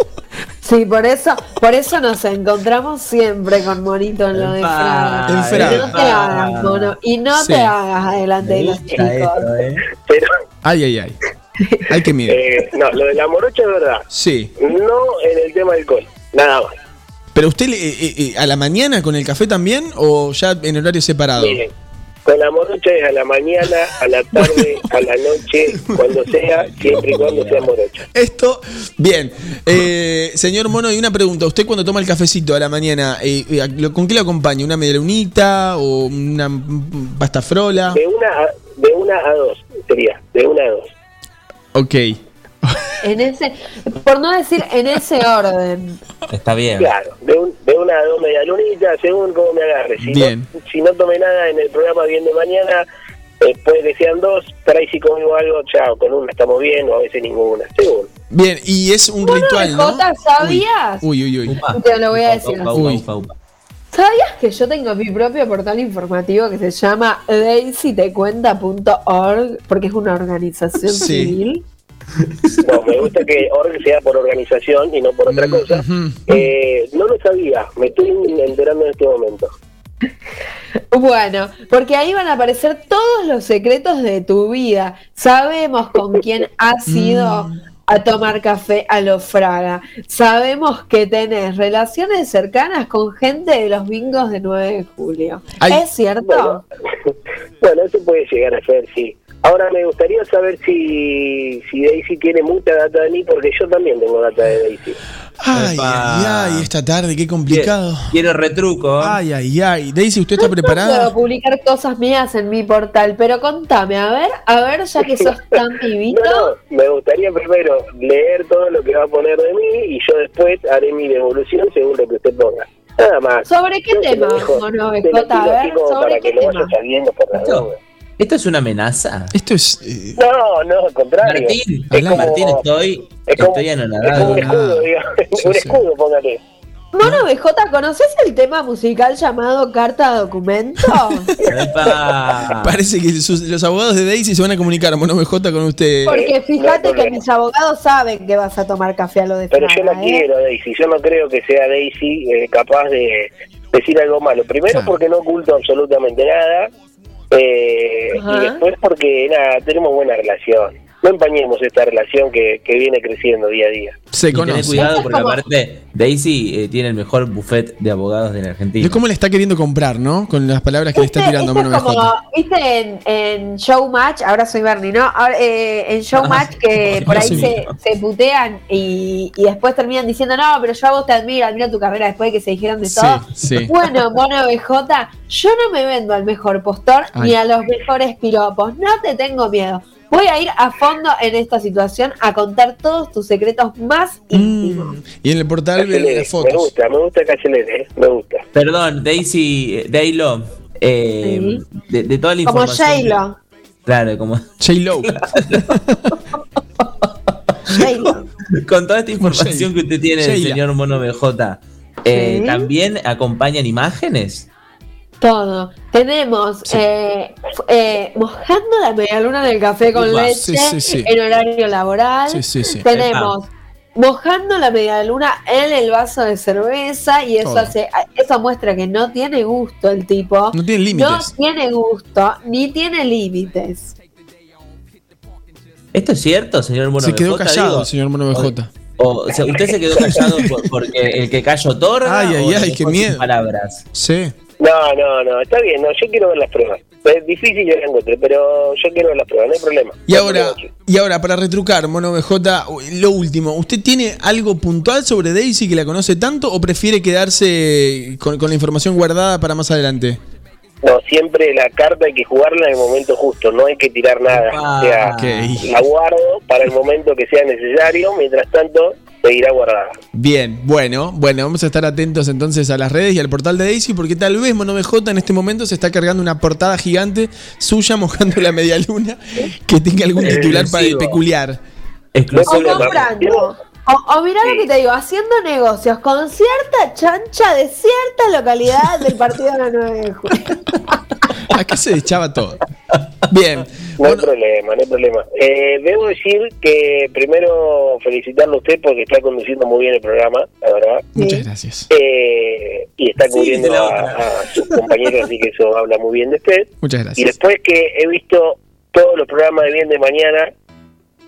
Speaker 3: Sí, por eso, por eso nos encontramos siempre con Monito en lo de Fraga. No te hagas, mono. Y no
Speaker 1: Sí.
Speaker 3: te hagas adelante de los chicos.
Speaker 16: Pero,
Speaker 1: Ay, ay, ay. Hay que mirar.
Speaker 16: eh, no, lo de la morocha es verdad,
Speaker 1: Sí.
Speaker 16: no en el tema del alcohol, nada más.
Speaker 1: ¿Pero usted le- eh, eh, a la mañana con el café también o ya en horario separado?
Speaker 16: Miren, con la morocha es a la mañana, a la tarde, a la noche, cuando sea, siempre y cuando sea morocha.
Speaker 1: Esto, bien. Eh, señor Mono, y una pregunta. ¿Usted cuando toma el cafecito a la mañana, eh, eh, ¿con qué lo acompaña? ¿Una medialunita o una pasta frola?
Speaker 16: De una a, de una a dos sería, de una a dos.
Speaker 1: Ok.
Speaker 3: En ese, por no decir en ese orden.
Speaker 2: Está bien.
Speaker 16: Claro, de, un- de una a dos medialunitas, según cómo me agarre. Si
Speaker 1: Bien.
Speaker 16: No, si no tomé nada en el programa bien de mañana, eh, puede que sean dos, pero ahí si conmigo algo, chao, con una estamos bien o a veces ninguna, según.
Speaker 1: Bien, y es un ritual, ¿no?
Speaker 3: Jota, ¿sabías?
Speaker 1: Uy, uy, uy.
Speaker 3: Te lo voy a decir
Speaker 2: Upa,
Speaker 3: así.
Speaker 2: upa,
Speaker 1: Uy.
Speaker 2: upa, upa.
Speaker 3: ¿Sabías que yo tengo mi propio portal informativo que se llama daisytecuenta.org? Porque es una organización
Speaker 1: Sí.
Speaker 3: civil.
Speaker 16: No, me gusta que org sea por organización y no por otra cosa.
Speaker 1: Ujú.
Speaker 16: Eh, no lo sabía, me estoy enterando en este momento.
Speaker 3: Bueno, porque ahí van a aparecer todos los secretos de tu vida. Sabemos con quién has ido
Speaker 1: Mm.
Speaker 3: A tomar café a los Fraga. Sabemos que tenés relaciones cercanas con gente de los bingos de 9 de julio.
Speaker 1: Ay.
Speaker 3: ¿Es cierto?
Speaker 16: Bueno, bueno, eso puede llegar a ser, sí. Ahora me gustaría saber si, si Daisy tiene mucha data de mí, porque yo también tengo data de Daisy.
Speaker 1: Ay, ay, ay, esta tarde, qué complicado.
Speaker 2: Quiero retruco.
Speaker 1: Ay, ay, ay. Daisy, ¿usted está
Speaker 3: No puedo
Speaker 1: preparada?
Speaker 3: publicar cosas mías en mi portal, pero contame, a ver, a ver, ya que sos tan vivito.
Speaker 16: No, no, me gustaría primero leer todo lo que va a poner de mí y yo después haré mi devolución según lo que usted ponga. Nada más.
Speaker 3: ¿Sobre qué
Speaker 16: Yo
Speaker 3: tema, Mono BJ? A ver, ¿sobre
Speaker 16: para
Speaker 3: qué
Speaker 16: que lo
Speaker 3: tema?
Speaker 2: Esto,
Speaker 16: duda.
Speaker 2: ¿Esto es una amenaza?
Speaker 1: Esto es. eh,
Speaker 16: No, no, al contrario.
Speaker 2: Martín,
Speaker 16: Es como-
Speaker 2: Martín, estoy,
Speaker 16: es como-
Speaker 2: estoy
Speaker 16: Es como
Speaker 2: anonadado.
Speaker 16: un escudo, digamos.
Speaker 1: Sí,
Speaker 16: un
Speaker 1: sí.
Speaker 16: escudo, póngale.
Speaker 3: Mono BJ, ¿conoces el tema musical llamado Carta Documento?
Speaker 1: Parece que sus- los abogados de Daisy se van a comunicar, Mono BJ, con usted.
Speaker 3: Porque fíjate
Speaker 16: no hay
Speaker 3: que mis abogados saben que vas a tomar café a lo de
Speaker 16: Pero yo no
Speaker 3: ¿eh?
Speaker 16: quiero Daisy, yo no creo que sea Daisy eh, capaz de decir algo malo. Primero
Speaker 1: Claro.
Speaker 16: porque no oculto absolutamente nada eh, y después porque nada, tenemos buena relación. No empañemos esta relación que, que viene creciendo día a día.
Speaker 1: Se conoce.
Speaker 2: cuidado porque aparte Daisy eh, tiene el mejor buffet de abogados de la Argentina.
Speaker 1: Es como le está queriendo comprar, ¿no? Con las palabras que le está tirando
Speaker 3: Esto
Speaker 1: Mono
Speaker 3: es como, viste en, en Showmatch, ahora soy Bernie, ¿no? Ahora, eh, en Showmatch que por ahí se, se putean y, y después terminan diciendo, no, pero yo a vos te admiro, admiro tu carrera después de que se dijeron de
Speaker 1: Sí,
Speaker 3: todo.
Speaker 1: sí.
Speaker 3: Bueno, Mono BJ, yo no me vendo al mejor postor
Speaker 1: Ay.
Speaker 3: ni a los mejores piropos, no te tengo miedo. Voy a ir a fondo en esta situación a contar todos tus secretos más íntimos.
Speaker 1: Mm. Y en el portal
Speaker 16: Acelere,
Speaker 1: las
Speaker 16: me
Speaker 1: fotos.
Speaker 16: gusta, me gusta que acelere, eh, me gusta.
Speaker 2: Perdón, Daisy, Daylo, eh,
Speaker 3: Sí.
Speaker 2: de, de toda la
Speaker 3: Como
Speaker 2: información.
Speaker 3: J-Lo.
Speaker 2: Claro, como
Speaker 1: J-Lo.
Speaker 2: Con toda esta información que usted tiene del señor Mono BJ, eh,
Speaker 3: Sí.
Speaker 2: ¿también acompañan imágenes?
Speaker 3: Todo. Tenemos
Speaker 1: Sí.
Speaker 3: eh, eh, mojando la medialuna del café con leche
Speaker 1: Sí, sí, sí.
Speaker 3: en horario laboral.
Speaker 1: Sí, sí, sí.
Speaker 3: Tenemos mojando la medialuna en el vaso de cerveza y eso
Speaker 1: Todo.
Speaker 3: hace eso muestra que no tiene gusto el tipo.
Speaker 1: No tiene
Speaker 3: No
Speaker 1: límites.
Speaker 3: tiene gusto ni tiene límites.
Speaker 2: ¿Esto es cierto, señor Mono
Speaker 1: Se quedó
Speaker 2: BJ,
Speaker 1: callado
Speaker 2: digo?
Speaker 1: señor Mono BJ.
Speaker 2: O, o sea, ¿Usted se quedó callado por- porque el que callo otorga?
Speaker 1: Ay, ay, ay, qué miedo.
Speaker 2: palabras?
Speaker 1: Sí.
Speaker 16: No, no, no, está bien, no, yo quiero ver las pruebas. Es difícil yo la encontré, pero yo quiero ver las pruebas, no hay problema.
Speaker 1: Y ahora, y ahora, para retrucar, Mono BJ, lo último, ¿usted tiene algo puntual sobre Daisy que la conoce tanto o prefiere quedarse con, con la información guardada para más adelante?
Speaker 16: No, siempre la carta hay que jugarla en el momento justo, no hay que tirar nada.
Speaker 2: Ah,
Speaker 16: o sea, la guardo para el momento que sea necesario, mientras tanto seguirá guardada.
Speaker 1: Bien, bueno, bueno, vamos a estar atentos entonces a las redes y al portal de Daisy porque tal vez Mono BJ en este momento se está cargando una portada gigante suya mojando la media luna que tenga algún titular para
Speaker 2: Exclusivo.
Speaker 1: peculiar.
Speaker 3: O comprando. O, o mirá lo que te digo, haciendo negocios con cierta chancha de cierta localidad del partido de la 9 de julio.
Speaker 1: Acá se echaba todo. Bien.
Speaker 16: No hay problema, no hay problema. Eh, debo decir que primero felicitarlo a usted porque está conduciendo muy bien el programa, la verdad.
Speaker 1: Muchas gracias.
Speaker 16: Eh, y está cubriendo a, a sus compañeros, así que eso habla muy bien de usted.
Speaker 1: Muchas
Speaker 16: Y
Speaker 1: gracias.
Speaker 16: después que he visto todos los programas de Bien de Mañana,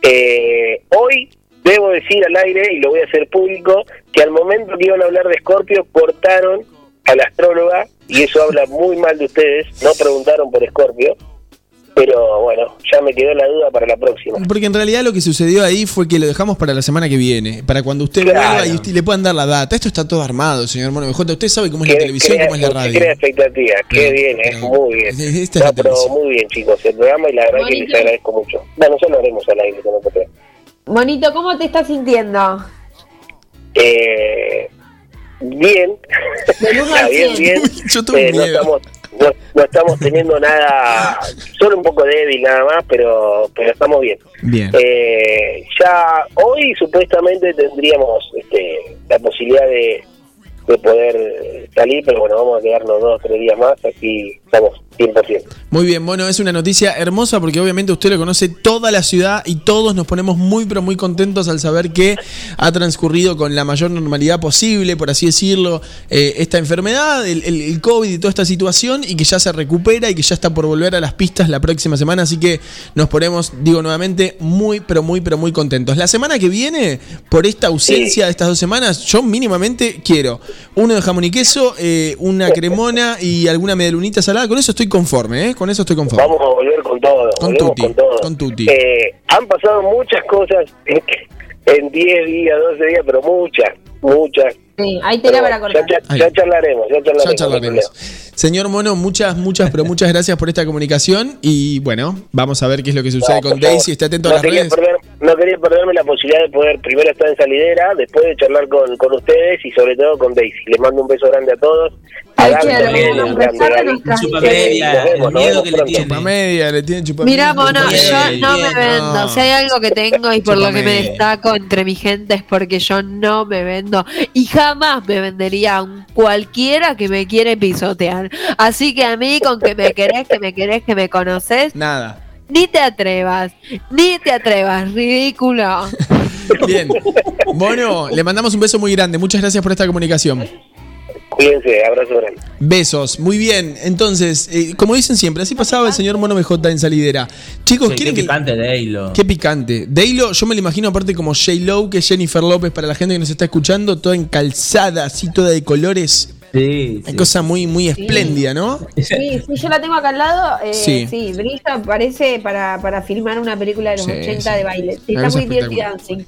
Speaker 16: eh, hoy debo decir al aire, y lo voy a hacer público, que al momento que iban a hablar de Scorpio, cortaron a la astróloga, y eso habla muy mal de ustedes, no preguntaron por Scorpio, pero bueno, ya me quedó la duda para la próxima.
Speaker 1: Porque en realidad lo que sucedió ahí fue que lo dejamos para la semana que viene, para cuando usted
Speaker 16: Claro.
Speaker 1: vuelva y usted le puedan dar la data. Esto está todo armado, señor Mono BJ. Usted sabe cómo es la televisión,
Speaker 16: crea-
Speaker 1: cómo es la radio.
Speaker 16: Crea expectativa, qué bien, es muy bien.
Speaker 1: Esta es
Speaker 16: No,
Speaker 1: la
Speaker 16: pero
Speaker 1: televisión.
Speaker 16: muy bien, chicos, el programa y la verdad que les
Speaker 3: Bonito.
Speaker 16: agradezco mucho. Bueno, ya lo haremos al aire, no te preocupes.
Speaker 3: Monito, ¿cómo te estás sintiendo?
Speaker 16: Eh, bien, Ah, bien, bien.
Speaker 1: Yo tengo
Speaker 16: Eh, no,
Speaker 1: miedo.
Speaker 16: estamos, no, no estamos teniendo nada, solo un poco débil nada más, pero, pero estamos bien.
Speaker 1: Bien.
Speaker 16: Eh, ya hoy supuestamente tendríamos este, la posibilidad de, de poder salir, pero bueno, vamos a quedarnos dos o tres días más, así estamos 100%.
Speaker 1: Muy bien, bueno, es una noticia hermosa porque obviamente usted lo conoce toda la ciudad y todos nos ponemos muy pero muy contentos al saber que ha transcurrido con la mayor normalidad posible, por así decirlo, eh, esta enfermedad, el, el- el COVID y toda esta situación y que ya se recupera y que ya está por volver a las pistas la próxima semana, así que nos ponemos, digo nuevamente, muy pero muy pero muy contentos. La semana que viene, por esta ausencia de estas dos semanas, yo mínimamente quiero uno de jamón y queso, eh, una cremona y alguna medialunita salada, con eso estoy conforme, ¿eh? Con eso estoy conforme.
Speaker 16: Vamos a volver con todo,
Speaker 1: Con tutti,
Speaker 16: con todo.
Speaker 1: con tutti.
Speaker 16: Eh, han pasado muchas cosas en 10 días, 12 días, pero muchas, muchas.
Speaker 3: Sí, hay tela para cortar.
Speaker 16: Ya, ya- ya charlaremos, ya charlaremos.
Speaker 1: Ya charlaremos. Señor Mono, muchas, muchas, pero muchas gracias por esta comunicación y bueno, vamos a ver qué es lo que sucede
Speaker 16: No,
Speaker 1: con. Daisy. Esté atento a las redes.
Speaker 16: perder- no quería perderme la posibilidad de poder primero estar en salidera, después de charlar con, con ustedes y sobre todo con Daisy. Les mando un beso grande a todos. A
Speaker 3: Ay,
Speaker 16: Gaby
Speaker 3: quiero,
Speaker 16: también,
Speaker 3: bueno,
Speaker 16: un
Speaker 3: besar
Speaker 16: grande,
Speaker 3: a
Speaker 16: Gaby.
Speaker 3: nuestras
Speaker 2: Chupa
Speaker 3: Sí,
Speaker 2: media,
Speaker 16: nos vemos,
Speaker 2: el
Speaker 16: nos
Speaker 2: miedo
Speaker 16: vemos
Speaker 2: que le
Speaker 16: pronto.
Speaker 2: tiene.
Speaker 1: Chupa media, le tiene chupa
Speaker 3: Mira, mono, yo no me vendo. Si hay algo que tengo y por lo que me destaco entre mi gente es porque yo no me vendo. Y jamás me vendería a un cualquiera que me quiere pisotear. Así que a mí, con que me querés, que me querés, que me conoces,
Speaker 1: Nada.
Speaker 3: Ni te atrevas. Ni te atrevas, ridículo.
Speaker 1: Bien. Mono, le mandamos un beso muy grande. Muchas gracias por esta comunicación.
Speaker 16: Cuídense, abrazo grande.
Speaker 1: Besos, muy bien. Entonces, eh, como dicen siempre, así pasaba el señor Mono BJ en salidera. Chicos,
Speaker 2: Che,
Speaker 1: ¿quieren
Speaker 2: qué picante de Halo.
Speaker 1: Qué picante. Daylo, yo me lo imagino aparte como J-Lo, que es Jennifer López para la gente que nos está escuchando, toda encalzada, así toda de colores.
Speaker 2: Sí,
Speaker 1: Una cosa muy, muy espléndida, ¿no?
Speaker 3: Sí, sí, yo la tengo acá al lado. eh,
Speaker 1: Sí.
Speaker 3: sí. brilla, parece para, para filmar una película de los
Speaker 1: Sí,
Speaker 3: 80
Speaker 1: sí.
Speaker 3: de baile. Sí,
Speaker 1: Una
Speaker 3: está muy Dirty. Dancing.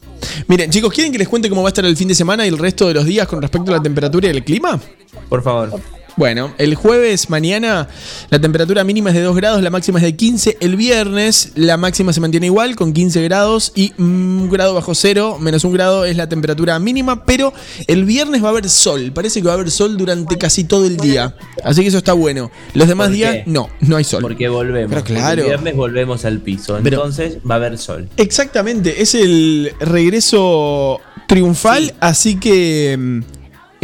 Speaker 1: Miren, chicos, ¿quieren que les cuente cómo va a estar el fin de semana y el resto de los días con respecto a la temperatura y el clima?
Speaker 2: Por favor.
Speaker 1: Bueno, el jueves mañana la temperatura mínima es de 2 grados, la máxima es de 15. El viernes la máxima se mantiene igual con 15 grados y mm, un grado bajo cero, menos un grado es la temperatura mínima, pero el viernes va a haber sol. Parece que va a haber sol durante casi todo el día. Así que eso está bueno. Los demás
Speaker 2: ¿Por
Speaker 1: días no, no hay sol.
Speaker 2: Porque volvemos.
Speaker 1: Pero claro.
Speaker 2: El viernes volvemos al piso.
Speaker 1: Pero-
Speaker 2: Entonces va a haber sol.
Speaker 1: Exactamente, es el regreso triunfal, así que mm,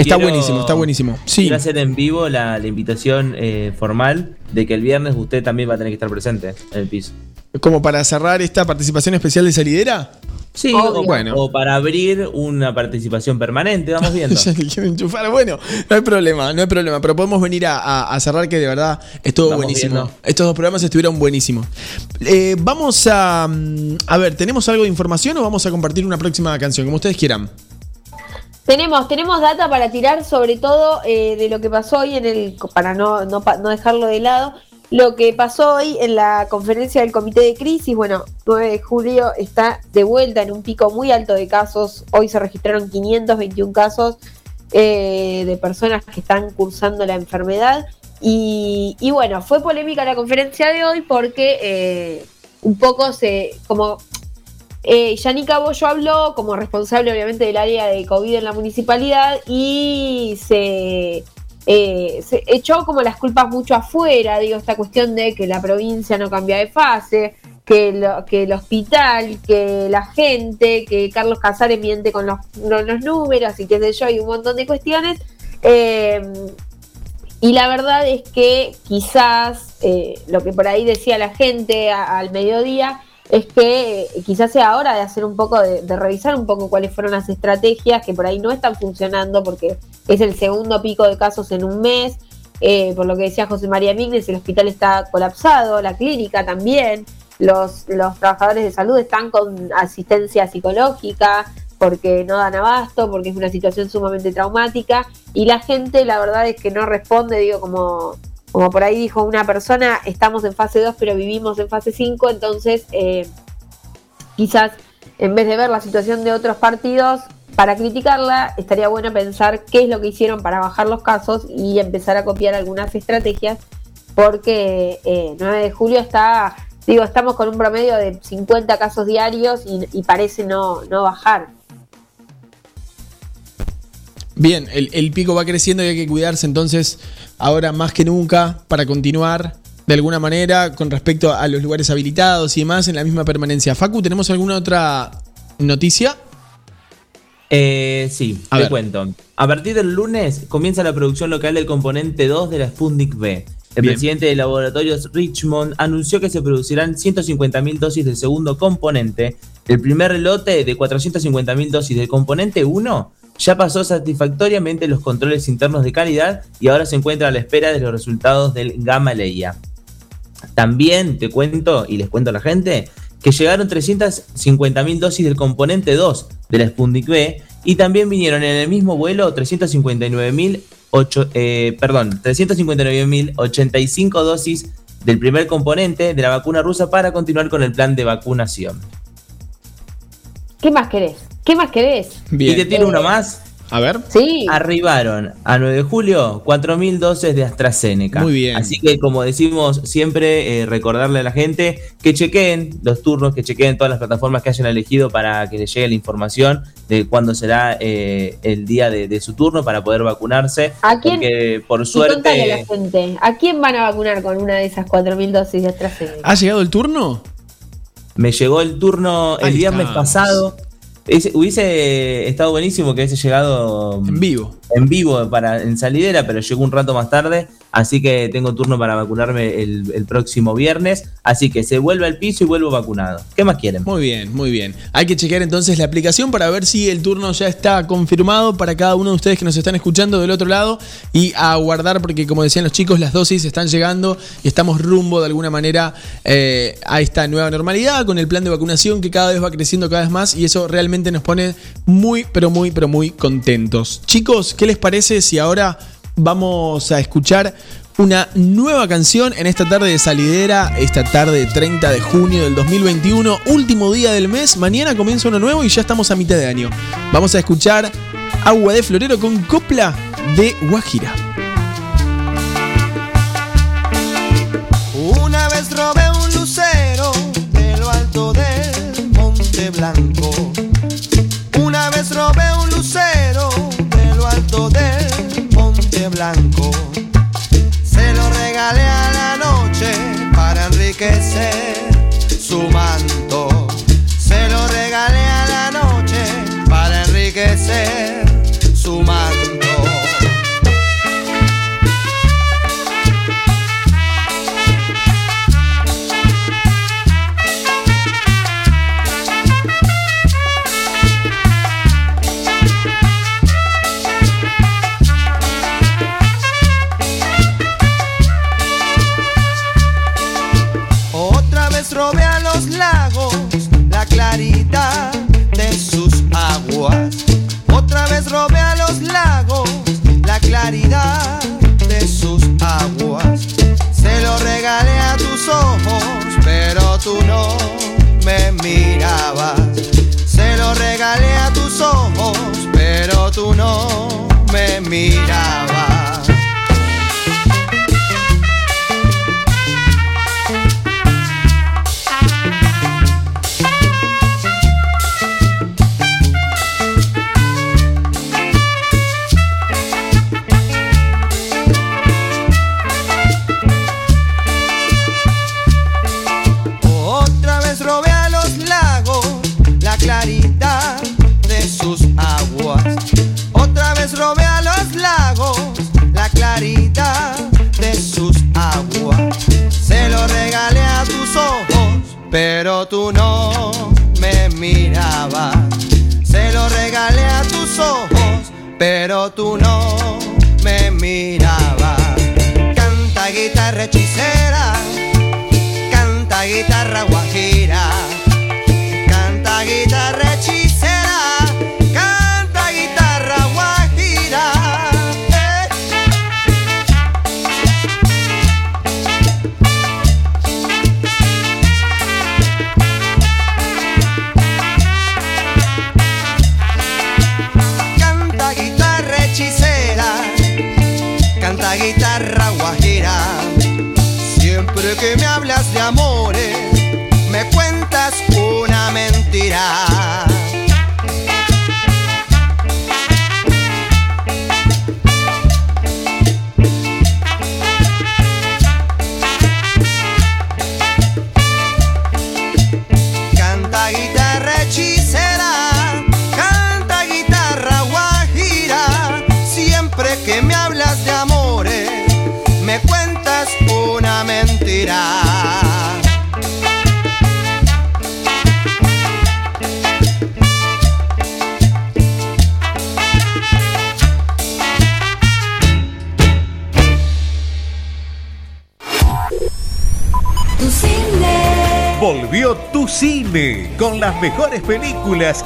Speaker 1: está
Speaker 2: Quiero-
Speaker 1: buenísimo, está buenísimo. Sí.
Speaker 2: Quiero hacer en vivo la, la invitación eh, formal de que el viernes usted también va a tener que estar presente en el piso.
Speaker 1: Como para cerrar esta participación especial de salidera.
Speaker 2: Sí, o,
Speaker 1: Bueno.
Speaker 2: o para abrir una participación permanente, vamos viendo.
Speaker 1: Ya le quiero enchufar. Bueno, no hay problema, no hay problema. Pero podemos venir a, a- a cerrar que de verdad estuvo
Speaker 2: Vamos
Speaker 1: buenísimo.
Speaker 2: viendo.
Speaker 1: Estos dos programas estuvieron buenísimos. Eh, vamos a. mm, A ver, ¿tenemos algo de información o vamos a compartir una próxima canción? Como ustedes quieran.
Speaker 3: Tenemos, tenemos data para tirar sobre todo eh, de lo que pasó hoy en el, para no, no, no dejarlo de lado, lo que pasó hoy en la conferencia del comité de crisis, bueno, 9 de julio está de vuelta en un pico muy alto de casos, hoy se registraron 521 casos eh, de personas que están cursando la enfermedad. Y, y bueno, fue polémica la conferencia de hoy porque eh, un poco se, como Eh, Yanika Bollo habló como responsable obviamente del área de COVID en la municipalidad y se, eh, se echó como las culpas mucho afuera, digo, esta cuestión de que la provincia no cambia de fase, que, el hospital, que la gente, que Carlos Casares miente con los, números y qué sé yo, y un montón de cuestiones. Eh, y la verdad es que quizás eh, lo que por ahí decía la gente al mediodía es que eh, quizás sea hora de hacer un poco, de, de revisar un poco cuáles fueron las estrategias que por ahí no están funcionando porque es el segundo pico de casos en un mes. eh, por lo que decía José María Mignes, el hospital está colapsado, la clínica también, los, los trabajadores de salud están con asistencia psicológica porque no dan abasto, porque es una situación sumamente traumática y la gente la verdad es que no responde, digo, como, como por ahí dijo una persona, estamos en fase 2 pero vivimos en fase 5, entonces eh, quizás en vez de ver la situación de otros partidos para criticarla, estaría bueno pensar qué es lo que hicieron para bajar los casos y empezar a copiar algunas estrategias, porque eh, 9 de julio está, digo, estamos con un promedio de 50 casos diarios y, y parece no, no bajar.
Speaker 1: Bien, el, el pico va creciendo y hay que cuidarse entonces ahora más que nunca para continuar de alguna manera con respecto a los lugares habilitados y demás en la misma permanencia. Facu, ¿tenemos alguna otra noticia?
Speaker 2: Eh, sí,
Speaker 1: A
Speaker 2: te
Speaker 1: ver.
Speaker 2: cuento. A partir del lunes comienza la producción local del componente 2 de la Sputnik V. El
Speaker 1: Bien.
Speaker 2: presidente de laboratorios Richmond anunció que se producirán 150.000 dosis del segundo componente. El primer lote de 450.000 dosis del componente 1 ya pasó satisfactoriamente los controles internos de calidad y ahora se encuentra a la espera de los resultados del Gamma Leia. También te cuento y les cuento a la gente que llegaron 350.000 dosis del componente 2 de la Sputnik V y también vinieron en el mismo vuelo 359.000 ocho- eh, perdón, 359.085 dosis del primer componente de la vacuna rusa para continuar con el plan de vacunación.
Speaker 3: ¿Qué más querés? ¿Qué más querés?
Speaker 2: Y te tiro uno más.
Speaker 1: A ver.
Speaker 3: Sí.
Speaker 2: Arribaron a 9 de julio 4.000 dosis de AstraZeneca.
Speaker 1: Muy bien.
Speaker 2: Así que, como decimos siempre, eh, recordarle a la gente que chequeen los turnos, que chequeen todas las plataformas que hayan elegido para que les llegue la información de cuándo será eh, el día de, de su turno para poder vacunarse.
Speaker 3: ¿A quién?
Speaker 2: Porque, por
Speaker 3: Y contale a la
Speaker 2: suerte,
Speaker 3: gente, ¿a quién van a vacunar con una de esas 4.000 dosis de AstraZeneca?
Speaker 1: ¿Ha llegado el turno?
Speaker 2: me llegó el turno el
Speaker 1: Ahí
Speaker 2: viernes
Speaker 1: estamos.
Speaker 2: pasado. Ese- hubiese estado buenísimo que hubiese llegado
Speaker 1: En vivo.
Speaker 2: en vivo para, en salidera, pero llegó un rato más tarde, así que tengo turno para vacunarme el, próximo viernes, así que se vuelve al piso y vuelvo vacunado. ¿Qué más quieren?
Speaker 1: Muy bien, muy bien. Hay que chequear entonces la aplicación para ver si el turno ya está confirmado para cada uno de ustedes que nos están escuchando del otro lado y aguardar porque como decían los chicos, las dosis están llegando y estamos rumbo de alguna manera eh, a esta nueva normalidad con el plan de vacunación que cada vez va creciendo cada vez más y eso realmente nos pone muy, pero muy, pero muy contentos. Chicos, ¿qué les parece si ahora vamos a escuchar una nueva canción en esta tarde de salidera, esta tarde 30 de junio del 2021, último día del mes, mañana comienza uno nuevo y ya estamos a mitad de año. Vamos a escuchar Agua de Florero con copla de Guajira.
Speaker 15: Blanco. De sus aguas. Se lo regalé a tus ojos, pero tú no me mirabas. Se lo regalé a tus ojos, pero tú no me mirabas.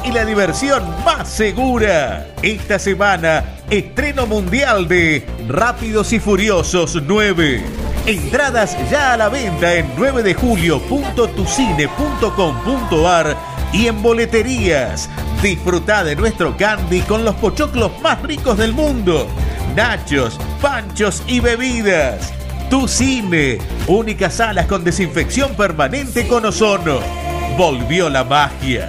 Speaker 6: Y la diversión más segura. Esta semana, estreno mundial de Rápidos y Furiosos 9. Entradas ya a la venta en 9 de julio.tucine.com.ar y en boleterías. Disfruta de nuestro candy con los pochoclos más ricos del mundo. Nachos, panchos y bebidas. Tu Cine, únicas salas con desinfección permanente con ozono. Volvió la magia,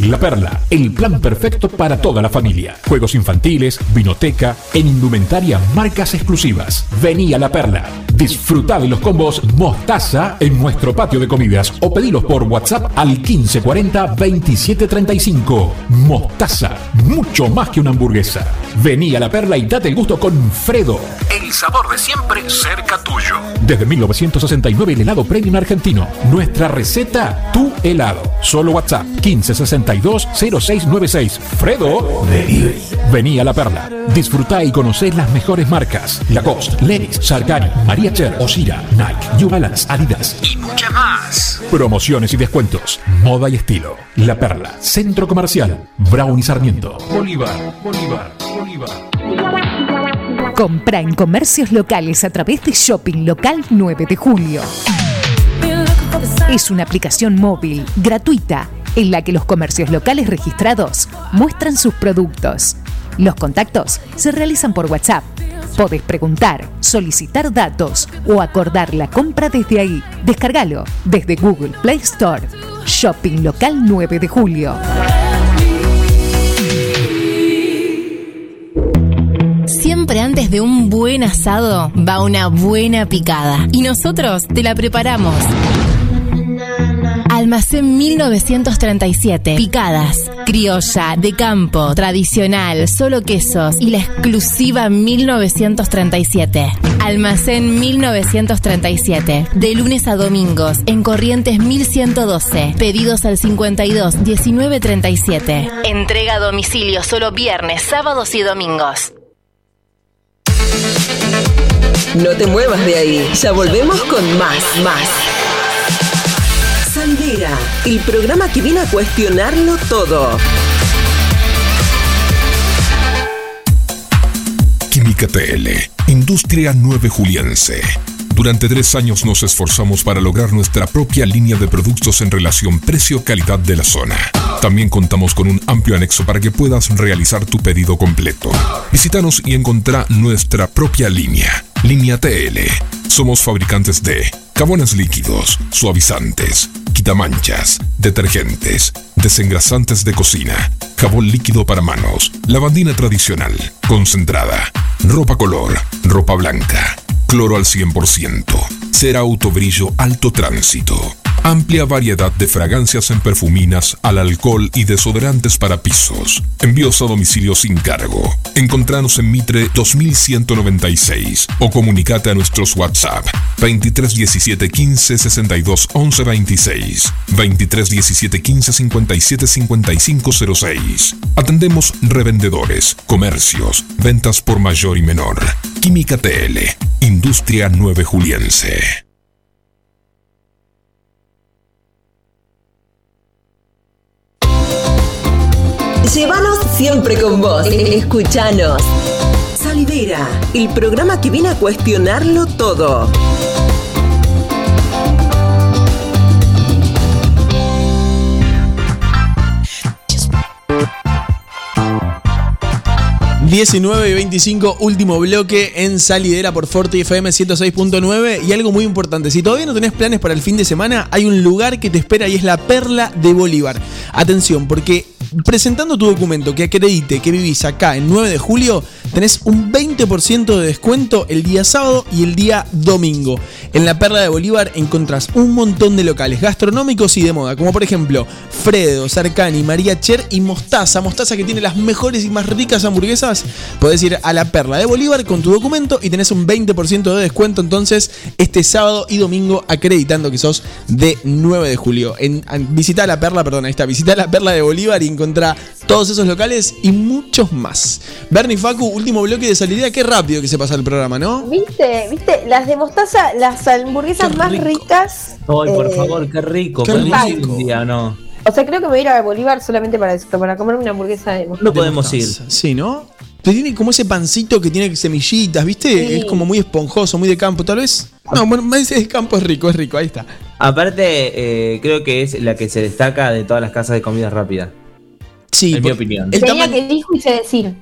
Speaker 7: La Perla, el plan perfecto para toda la familia. Juegos infantiles, vinoteca, en indumentaria marcas exclusivas. Vení a La Perla. Disfruta de los combos Mostaza en nuestro patio de comidas o pedilos por WhatsApp al 1540 2735. Mostaza, mucho más que una hamburguesa. Vení a La Perla y date el gusto con Fredo.
Speaker 17: El sabor de siempre cerca tuyo.
Speaker 7: Desde 1969 el helado premium argentino. Nuestra receta, tu helado. Solo WhatsApp 1562-0696. Fredo. Delivery. Vení a La Perla. Disfrutá y conocé las mejores marcas. Lacoste, Lenis, Sargani, María Cher, Osira, Nike, New Balance, Adidas.
Speaker 17: Y mucha más.
Speaker 7: Promociones y descuentos. Moda y estilo. La Perla. Centro Comercial. Brown y Sarmiento.
Speaker 17: Bolívar, Bolívar, Bolívar.
Speaker 8: Compra en comercios locales a través de Shopping Local 9 de Julio. Es una aplicación móvil, gratuita, en la que los comercios locales registrados muestran sus productos. Los contactos se realizan por WhatsApp. Podés preguntar, solicitar datos o acordar la compra desde ahí. Descárgalo desde Google Play Store. Shopping Local 9 de Julio.
Speaker 14: Siempre antes de un buen asado va una buena picada. Y nosotros te la preparamos. Almacén 1937. Picadas. Criolla, de campo, tradicional, solo quesos y la exclusiva 1937. Almacén 1937. De lunes a domingos en Corrientes 1112. Pedidos al 52 1937. Entrega a domicilio solo viernes, sábados y domingos.
Speaker 5: No te muevas de ahí, ya volvemos con más, más. El programa que viene a cuestionarlo todo.
Speaker 9: Química TL, Industria 9 Juliense. Durante tres años nos esforzamos para lograr nuestra propia línea de productos en relación precio-calidad de la zona. También contamos con un amplio anexo para que puedas realizar tu pedido completo. Visítanos y encontrá nuestra propia línea, Línea TL. Somos fabricantes de jabones líquidos, suavizantes, quitamanchas, detergentes, desengrasantes de cocina, jabón líquido para manos, lavandina tradicional, concentrada, ropa color, ropa blanca, cloro al 100%, cera autobrillo alto tránsito. Amplia variedad de fragancias en perfuminas, al alcohol y desodorantes para pisos. Envíos a domicilio sin cargo. Encontranos en Mitre 2196 o comunicate a nuestros WhatsApp 23 17 15 62 11 26 23 17 15 57 55 06. Atendemos revendedores, comercios, ventas por mayor y menor. Química TL, Industria 9 Juliense.
Speaker 5: Llévanos siempre con vos. Escuchanos. Salidera, el programa que viene a cuestionarlo todo.
Speaker 1: ...19 y 25, último bloque en Salidera por Forte FM 106.9 y algo muy importante, si todavía no tenés planes para el fin de semana, hay un lugar que te espera y es la Perla de Bolívar. Atención, porque presentando tu documento que acredite que vivís acá en 9 de julio, tenés un 20% de descuento el día sábado y el día domingo. En la Perla de Bolívar encontrás un montón de locales gastronómicos y de moda, como por ejemplo Fredo, Sarcani, María Cher y Mostaza. Mostaza que tiene las mejores y más ricas hamburguesas. Podés ir a la Perla de Bolívar con tu documento y tenés un 20% de descuento entonces este sábado y domingo acreditando que sos de 9 de julio. En, en- visita la Perla, perdón, ahí está, visita la Perla de Bolívar y encontrá todos esos locales y muchos más. Bernie Facu, último bloque de salida, qué rápido que se pasa el programa, ¿no?
Speaker 3: ¿Viste? ¿Viste? Las de mostaza, las hamburguesas más ricas.
Speaker 2: Ay, por
Speaker 3: eh,
Speaker 2: favor, qué rico.
Speaker 3: qué rico.
Speaker 2: un día, ¿no?
Speaker 3: O sea, creo que me voy a ir a Bolívar solamente para esto, para comer una hamburguesa de mostaza.
Speaker 2: No podemos ir.
Speaker 1: Sí, ¿no? Tiene como ese pancito que tiene semillitas, ¿viste?
Speaker 3: Sí.
Speaker 1: Es como muy esponjoso, muy de campo, tal vez. No, bueno, ese de campo es rico, es rico, ahí está.
Speaker 2: Aparte, eh, creo que es la que se destaca de todas las casas de comida rápida.
Speaker 1: Sí,
Speaker 2: en mi opinión.
Speaker 1: el
Speaker 3: Tenía
Speaker 1: tamaño-
Speaker 3: que dijo y sé decir.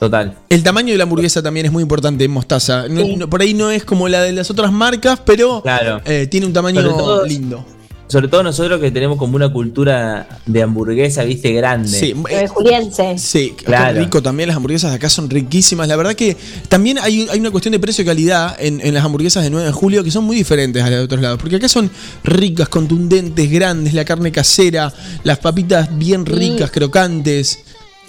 Speaker 2: Total.
Speaker 1: El tamaño de la hamburguesa también es muy importante en mostaza. No-
Speaker 3: Sí.
Speaker 1: no- por ahí no es como la de las otras marcas, pero
Speaker 2: Claro.
Speaker 1: eh, tiene un tamaño
Speaker 2: todo-
Speaker 1: lindo.
Speaker 2: Sobre todo nosotros que tenemos como una cultura de hamburguesa, viste, grande.
Speaker 1: Sí,
Speaker 3: Eh, Juliense.
Speaker 1: Sí,
Speaker 2: Claro.
Speaker 1: rico también. Las hamburguesas de acá son riquísimas. La verdad que también hay, hay una cuestión de precio y calidad en, en las hamburguesas de 9 de julio que son muy diferentes a las de otros lados. Porque acá son ricas, contundentes, grandes, la carne casera, las papitas bien ricas, crocantes.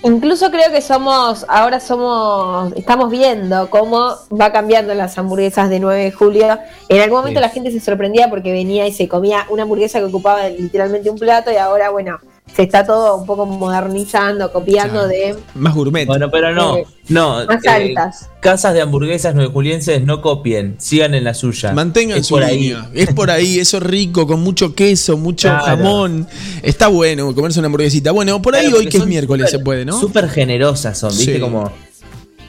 Speaker 3: Incluso creo que somos, ahora somos, estamos viendo cómo va cambiando las hamburguesas de 9 de julio. En algún momento
Speaker 2: Sí.
Speaker 3: la gente se sorprendía porque venía y se comía una hamburguesa que ocupaba literalmente un plato y ahora, bueno, se está todo un poco modernizando, copiando de
Speaker 1: Más gourmet.
Speaker 2: Bueno, pero no,
Speaker 3: Eh,
Speaker 2: no.
Speaker 3: más
Speaker 2: eh,
Speaker 3: altas.
Speaker 2: casas de hamburguesas nueve julienses no copien, sigan en la suya.
Speaker 1: Mantengan
Speaker 2: Es
Speaker 1: su
Speaker 2: por ahí.
Speaker 1: línea. Es por ahí, eso rico, con mucho queso, mucho
Speaker 2: Claro.
Speaker 1: jamón. Está bueno comerse una hamburguesita. Bueno, por ahí
Speaker 2: Claro,
Speaker 1: hoy que es miércoles se puede, ¿no?
Speaker 2: Súper generosas son, viste,
Speaker 1: Sí.
Speaker 2: como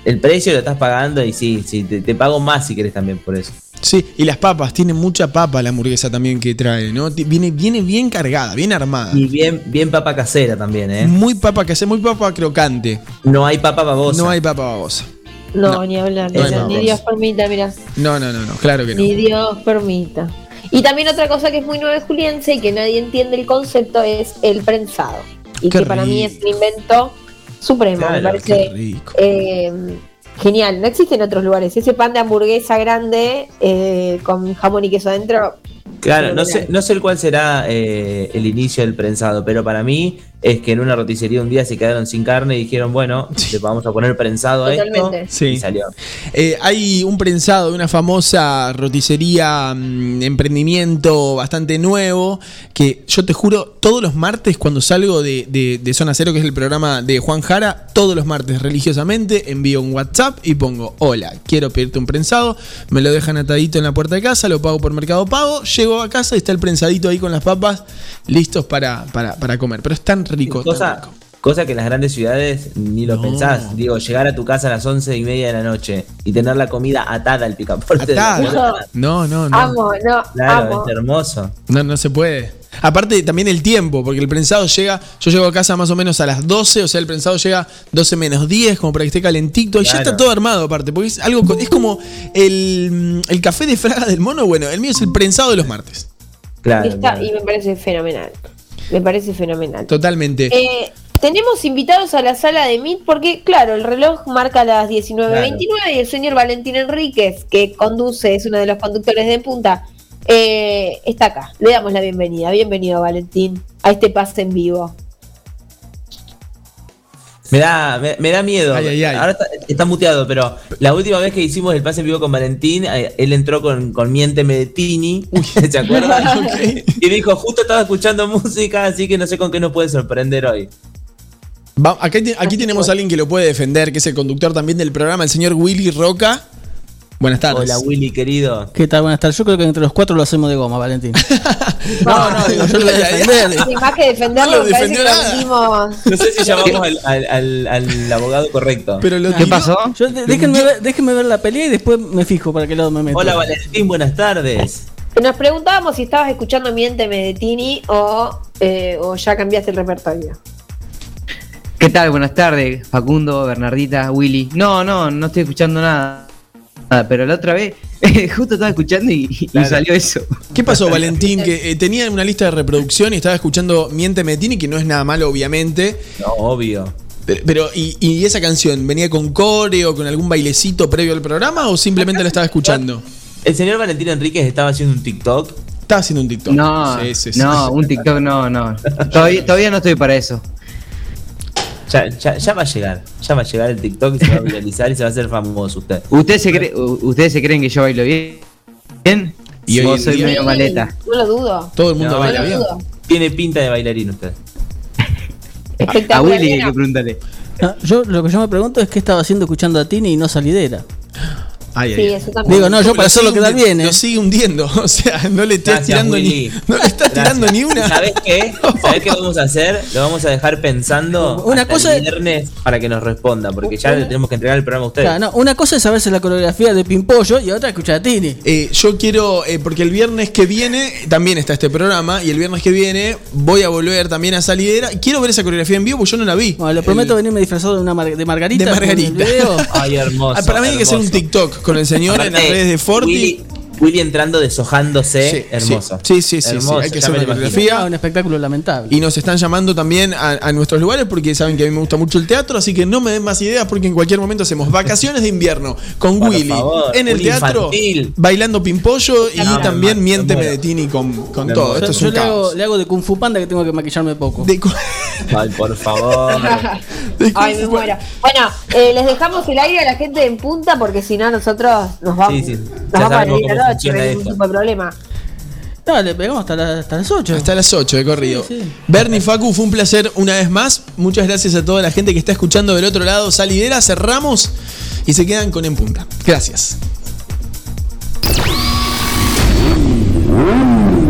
Speaker 2: el precio lo estás pagando y sí, sí, te, te pago más si querés también por eso.
Speaker 1: Sí, y las papas, tiene mucha papa la hamburguesa también que trae, ¿no? Viene, viene bien cargada, bien armada.
Speaker 2: Y bien, bien papa casera también, ¿eh?
Speaker 1: Muy papa hace, muy papa crocante.
Speaker 2: No hay papa babosa.
Speaker 1: No hay papa babosa.
Speaker 3: No,
Speaker 1: No.
Speaker 3: ni hablar,
Speaker 1: No
Speaker 3: ni-. Dios permita, mira.
Speaker 1: No, no, no, no, claro que no.
Speaker 3: Ni Dios permita. Y también otra cosa que es muy 9 juliense y que nadie entiende el concepto es el prensado. Y
Speaker 1: Qué
Speaker 3: que para mí es un invento supremo.
Speaker 1: Claro,
Speaker 3: me
Speaker 1: qué
Speaker 3: parece
Speaker 1: rico.
Speaker 3: eh, genial. No existe en otros lugares. Ese pan de hamburguesa grande eh, con jamón y queso adentro.
Speaker 2: Claro, no sé, no sé el cuál será eh, el inicio del prensado, pero para mí es que en una roticería un día se quedaron sin carne y dijeron, bueno, le vamos a poner prensado a esto.
Speaker 1: Sí.
Speaker 2: Y salió.
Speaker 1: Eh, hay un prensado de una famosa roticería, mm, emprendimiento bastante nuevo, que yo te juro, todos los martes cuando salgo de, de- de Zona Cero, que es el programa de Juan Jara, todos los martes religiosamente envío un WhatsApp y pongo, hola, quiero pedirte un prensado, me lo dejan atadito en la puerta de casa, lo pago por Mercado Pago, llego a casa y está el prensadito ahí con las papas listos para, para, para comer. Pero es rico. tan
Speaker 2: Cosa,
Speaker 1: rico.
Speaker 2: Cosa que en las grandes ciudades ni lo pensás. Digo, llegar a tu casa a las once y media de la noche y tener la comida atada al picaporte.
Speaker 1: Atada. No, no, no.
Speaker 3: Amo, no,
Speaker 2: Claro,
Speaker 3: amo.
Speaker 2: es hermoso.
Speaker 1: No, no se puede. Aparte también el tiempo, porque el prensado llega, yo llego a casa más o menos a las 12, o sea, el prensado llega 12 menos 10, como para que esté calentito, y ya está todo armado aparte, porque es algo, es como el, el café de fraga del mono, bueno, el mío es el prensado de los martes.
Speaker 2: Claro.
Speaker 3: Y, está- y me parece fenomenal. Me parece fenomenal.
Speaker 1: Totalmente.
Speaker 3: Eh, tenemos invitados a la sala de Meet porque, claro, el reloj marca las 19.29 y el señor Valentín Enríquez, que conduce, es uno de los conductores de punta, eh, está acá. Le damos la bienvenida. Bienvenido, Valentín, a este pase en vivo.
Speaker 2: Me da, me, me da miedo.
Speaker 1: Ay, ay, ay.
Speaker 2: Ahora está, está muteado, pero la última vez que hicimos el pase en vivo con Valentín, eh, él entró con, con Miénteme de Tini, ¿se acuerdan? Y dijo, justo estaba escuchando música, así que no sé con qué nos puede sorprender hoy.
Speaker 1: Va- aquí, aquí tenemos a alguien que lo puede defender, que es el conductor también del programa, el señor Willy Roca. Buenas tardes.
Speaker 2: Hola Willy, querido.
Speaker 18: ¿Qué tal? Buenas tardes. Yo creo que entre los cuatro lo hacemos de goma, Valentín. no, no, digo, yo lo voy a defender.
Speaker 3: Y más que defenderlo,
Speaker 1: No lo
Speaker 3: me parece que
Speaker 1: nada.
Speaker 3: vendimos-
Speaker 2: No sé si llamamos al, al- al- al abogado correcto.
Speaker 1: Pero lo
Speaker 18: ¿Qué pasó? Yo, déjenme, ver, déjenme ver la pelea y después me fijo para qué lado me meto.
Speaker 2: Hola Valentín, buenas tardes.
Speaker 3: Nos preguntábamos si estabas escuchando Miénteme de Tini o, eh, o ya cambiaste el repertorio.
Speaker 19: ¿Qué tal? Buenas tardes, Facundo, Bernardita, Willy. No, no, no estoy escuchando nada. Nada, pero la otra vez, justo estaba escuchando y, y
Speaker 1: Claro.
Speaker 19: salió eso.
Speaker 1: ¿Qué pasó, Valentín? Que eh, tenía una lista de reproducción y estaba escuchando Miénteme de Tini, que no es nada malo, obviamente.
Speaker 2: No, obvio.
Speaker 1: Pero, pero, ¿y, y esa canción venía con core o con algún bailecito previo al programa o simplemente la estaba escuchando?
Speaker 2: El señor Valentín Enríquez estaba haciendo un TikTok.
Speaker 1: Estaba haciendo un TikTok.
Speaker 19: No,
Speaker 1: Sí, sí, sí.
Speaker 19: no, un TikTok no, no. Todavía, todavía no estoy para eso.
Speaker 2: Ya, ya, ya va a llegar. Ya va a llegar el TikTok y se va a viralizar y se va a hacer famoso usted.
Speaker 19: ¿Ustedes se, cree- u- ¿Ustedes se creen que yo bailo bien? ¿Bien?
Speaker 2: Y hoy
Speaker 19: ¿O
Speaker 2: en
Speaker 19: soy
Speaker 2: día-
Speaker 19: medio maleta?
Speaker 3: No lo dudo.
Speaker 1: Todo el mundo
Speaker 2: No,
Speaker 1: baila
Speaker 3: no
Speaker 1: bien.
Speaker 2: Tiene pinta de bailarín usted.
Speaker 19: A Willy hay que preguntarle.
Speaker 18: No, yo lo que yo me pregunto es qué estaba haciendo escuchando a Tini y no salidera.
Speaker 1: Ay,
Speaker 3: Sí,
Speaker 1: ay.
Speaker 3: eso también.
Speaker 18: Digo, no, yo para hacerlo quedar bien, ¿eh?
Speaker 1: Lo sigue hundiendo. O sea, no le estás tirando ni.
Speaker 2: Willy.
Speaker 1: No le estás tirando ni una.
Speaker 2: ¿Sabes qué? ¿Sabes qué vamos a hacer? Lo vamos a dejar pensando
Speaker 18: Una
Speaker 2: hasta
Speaker 18: cosa
Speaker 2: el viernes para que nos responda, porque ya le tenemos que entregar el programa a ustedes.
Speaker 18: Claro, no, una cosa es saberse la coreografía de Pimpollo y otra escuchar a Tini.
Speaker 1: Eh, yo quiero, eh, porque el viernes que viene también está este programa, y el viernes que viene voy a volver también a Salidera. Quiero ver esa coreografía en vivo, porque yo no la vi.
Speaker 18: Bueno, le prometo venirme disfrazado de una mar- de Margarita.
Speaker 1: De Margarita.
Speaker 18: video.
Speaker 2: Ay, hermoso.
Speaker 1: Ah, para mí hay que hacer un
Speaker 2: hermoso.
Speaker 1: TikTok con el señor en las redes de Forti.
Speaker 2: Willy, Willy entrando deshojándose,
Speaker 1: Sí,
Speaker 2: hermoso.
Speaker 1: Sí, sí, sí, sí,
Speaker 2: Hermoso,
Speaker 1: hay que hacer
Speaker 2: me
Speaker 1: una coreografía.
Speaker 18: Un espectáculo lamentable.
Speaker 1: Y nos están llamando también a, a nuestros lugares porque saben que a mí me gusta mucho el teatro, así que no me den más ideas porque en cualquier momento hacemos vacaciones de invierno con
Speaker 2: Por
Speaker 1: Willy
Speaker 2: favor,
Speaker 1: en el
Speaker 2: un
Speaker 1: teatro,
Speaker 2: infantil.
Speaker 1: bailando pimpollo y
Speaker 2: No,
Speaker 1: también
Speaker 2: me
Speaker 1: miénteme de Tini con, con todo. Esto es
Speaker 18: yo
Speaker 1: un
Speaker 18: le hago,
Speaker 1: caos.
Speaker 18: le hago de Kung Fu Panda que tengo que maquillarme poco.
Speaker 1: De
Speaker 2: Ay, por favor.
Speaker 3: Ay, me muero. Bueno, eh, les dejamos el aire a la gente en punta porque si no nosotros nos vamos,
Speaker 2: Sí, sí.
Speaker 3: nos
Speaker 2: Ya
Speaker 3: vamos a
Speaker 2: sabemos
Speaker 3: reír
Speaker 2: cómo
Speaker 3: la noche, no
Speaker 2: funciona
Speaker 3: hay ningún
Speaker 2: esto.
Speaker 3: tipo de problema.
Speaker 18: Dale, pegamos hasta, la- hasta las 8.
Speaker 1: Hasta las 8 de corrido.
Speaker 18: Sí, sí.
Speaker 1: Bernie Facu, fue un placer una vez más. Muchas gracias a toda la gente que está escuchando del otro lado. Salidera, cerramos y se quedan con En Punta. Gracias.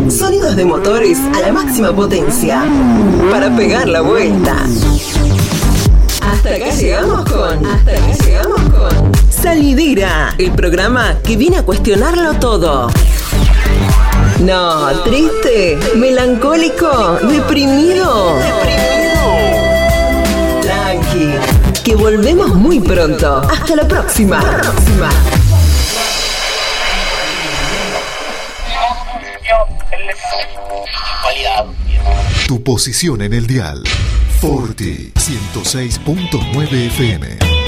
Speaker 5: Sonidos de motores a la máxima potencia para pegar la vuelta. Hasta acá llegamos con. Hasta acá llegamos con. Salidera, el programa que viene a cuestionarlo todo. No, triste, melancólico, deprimido. Tranqui, que volvemos muy pronto. Hasta la próxima. próxima.
Speaker 9: Tu posición en el dial. Forti 106.9 FM.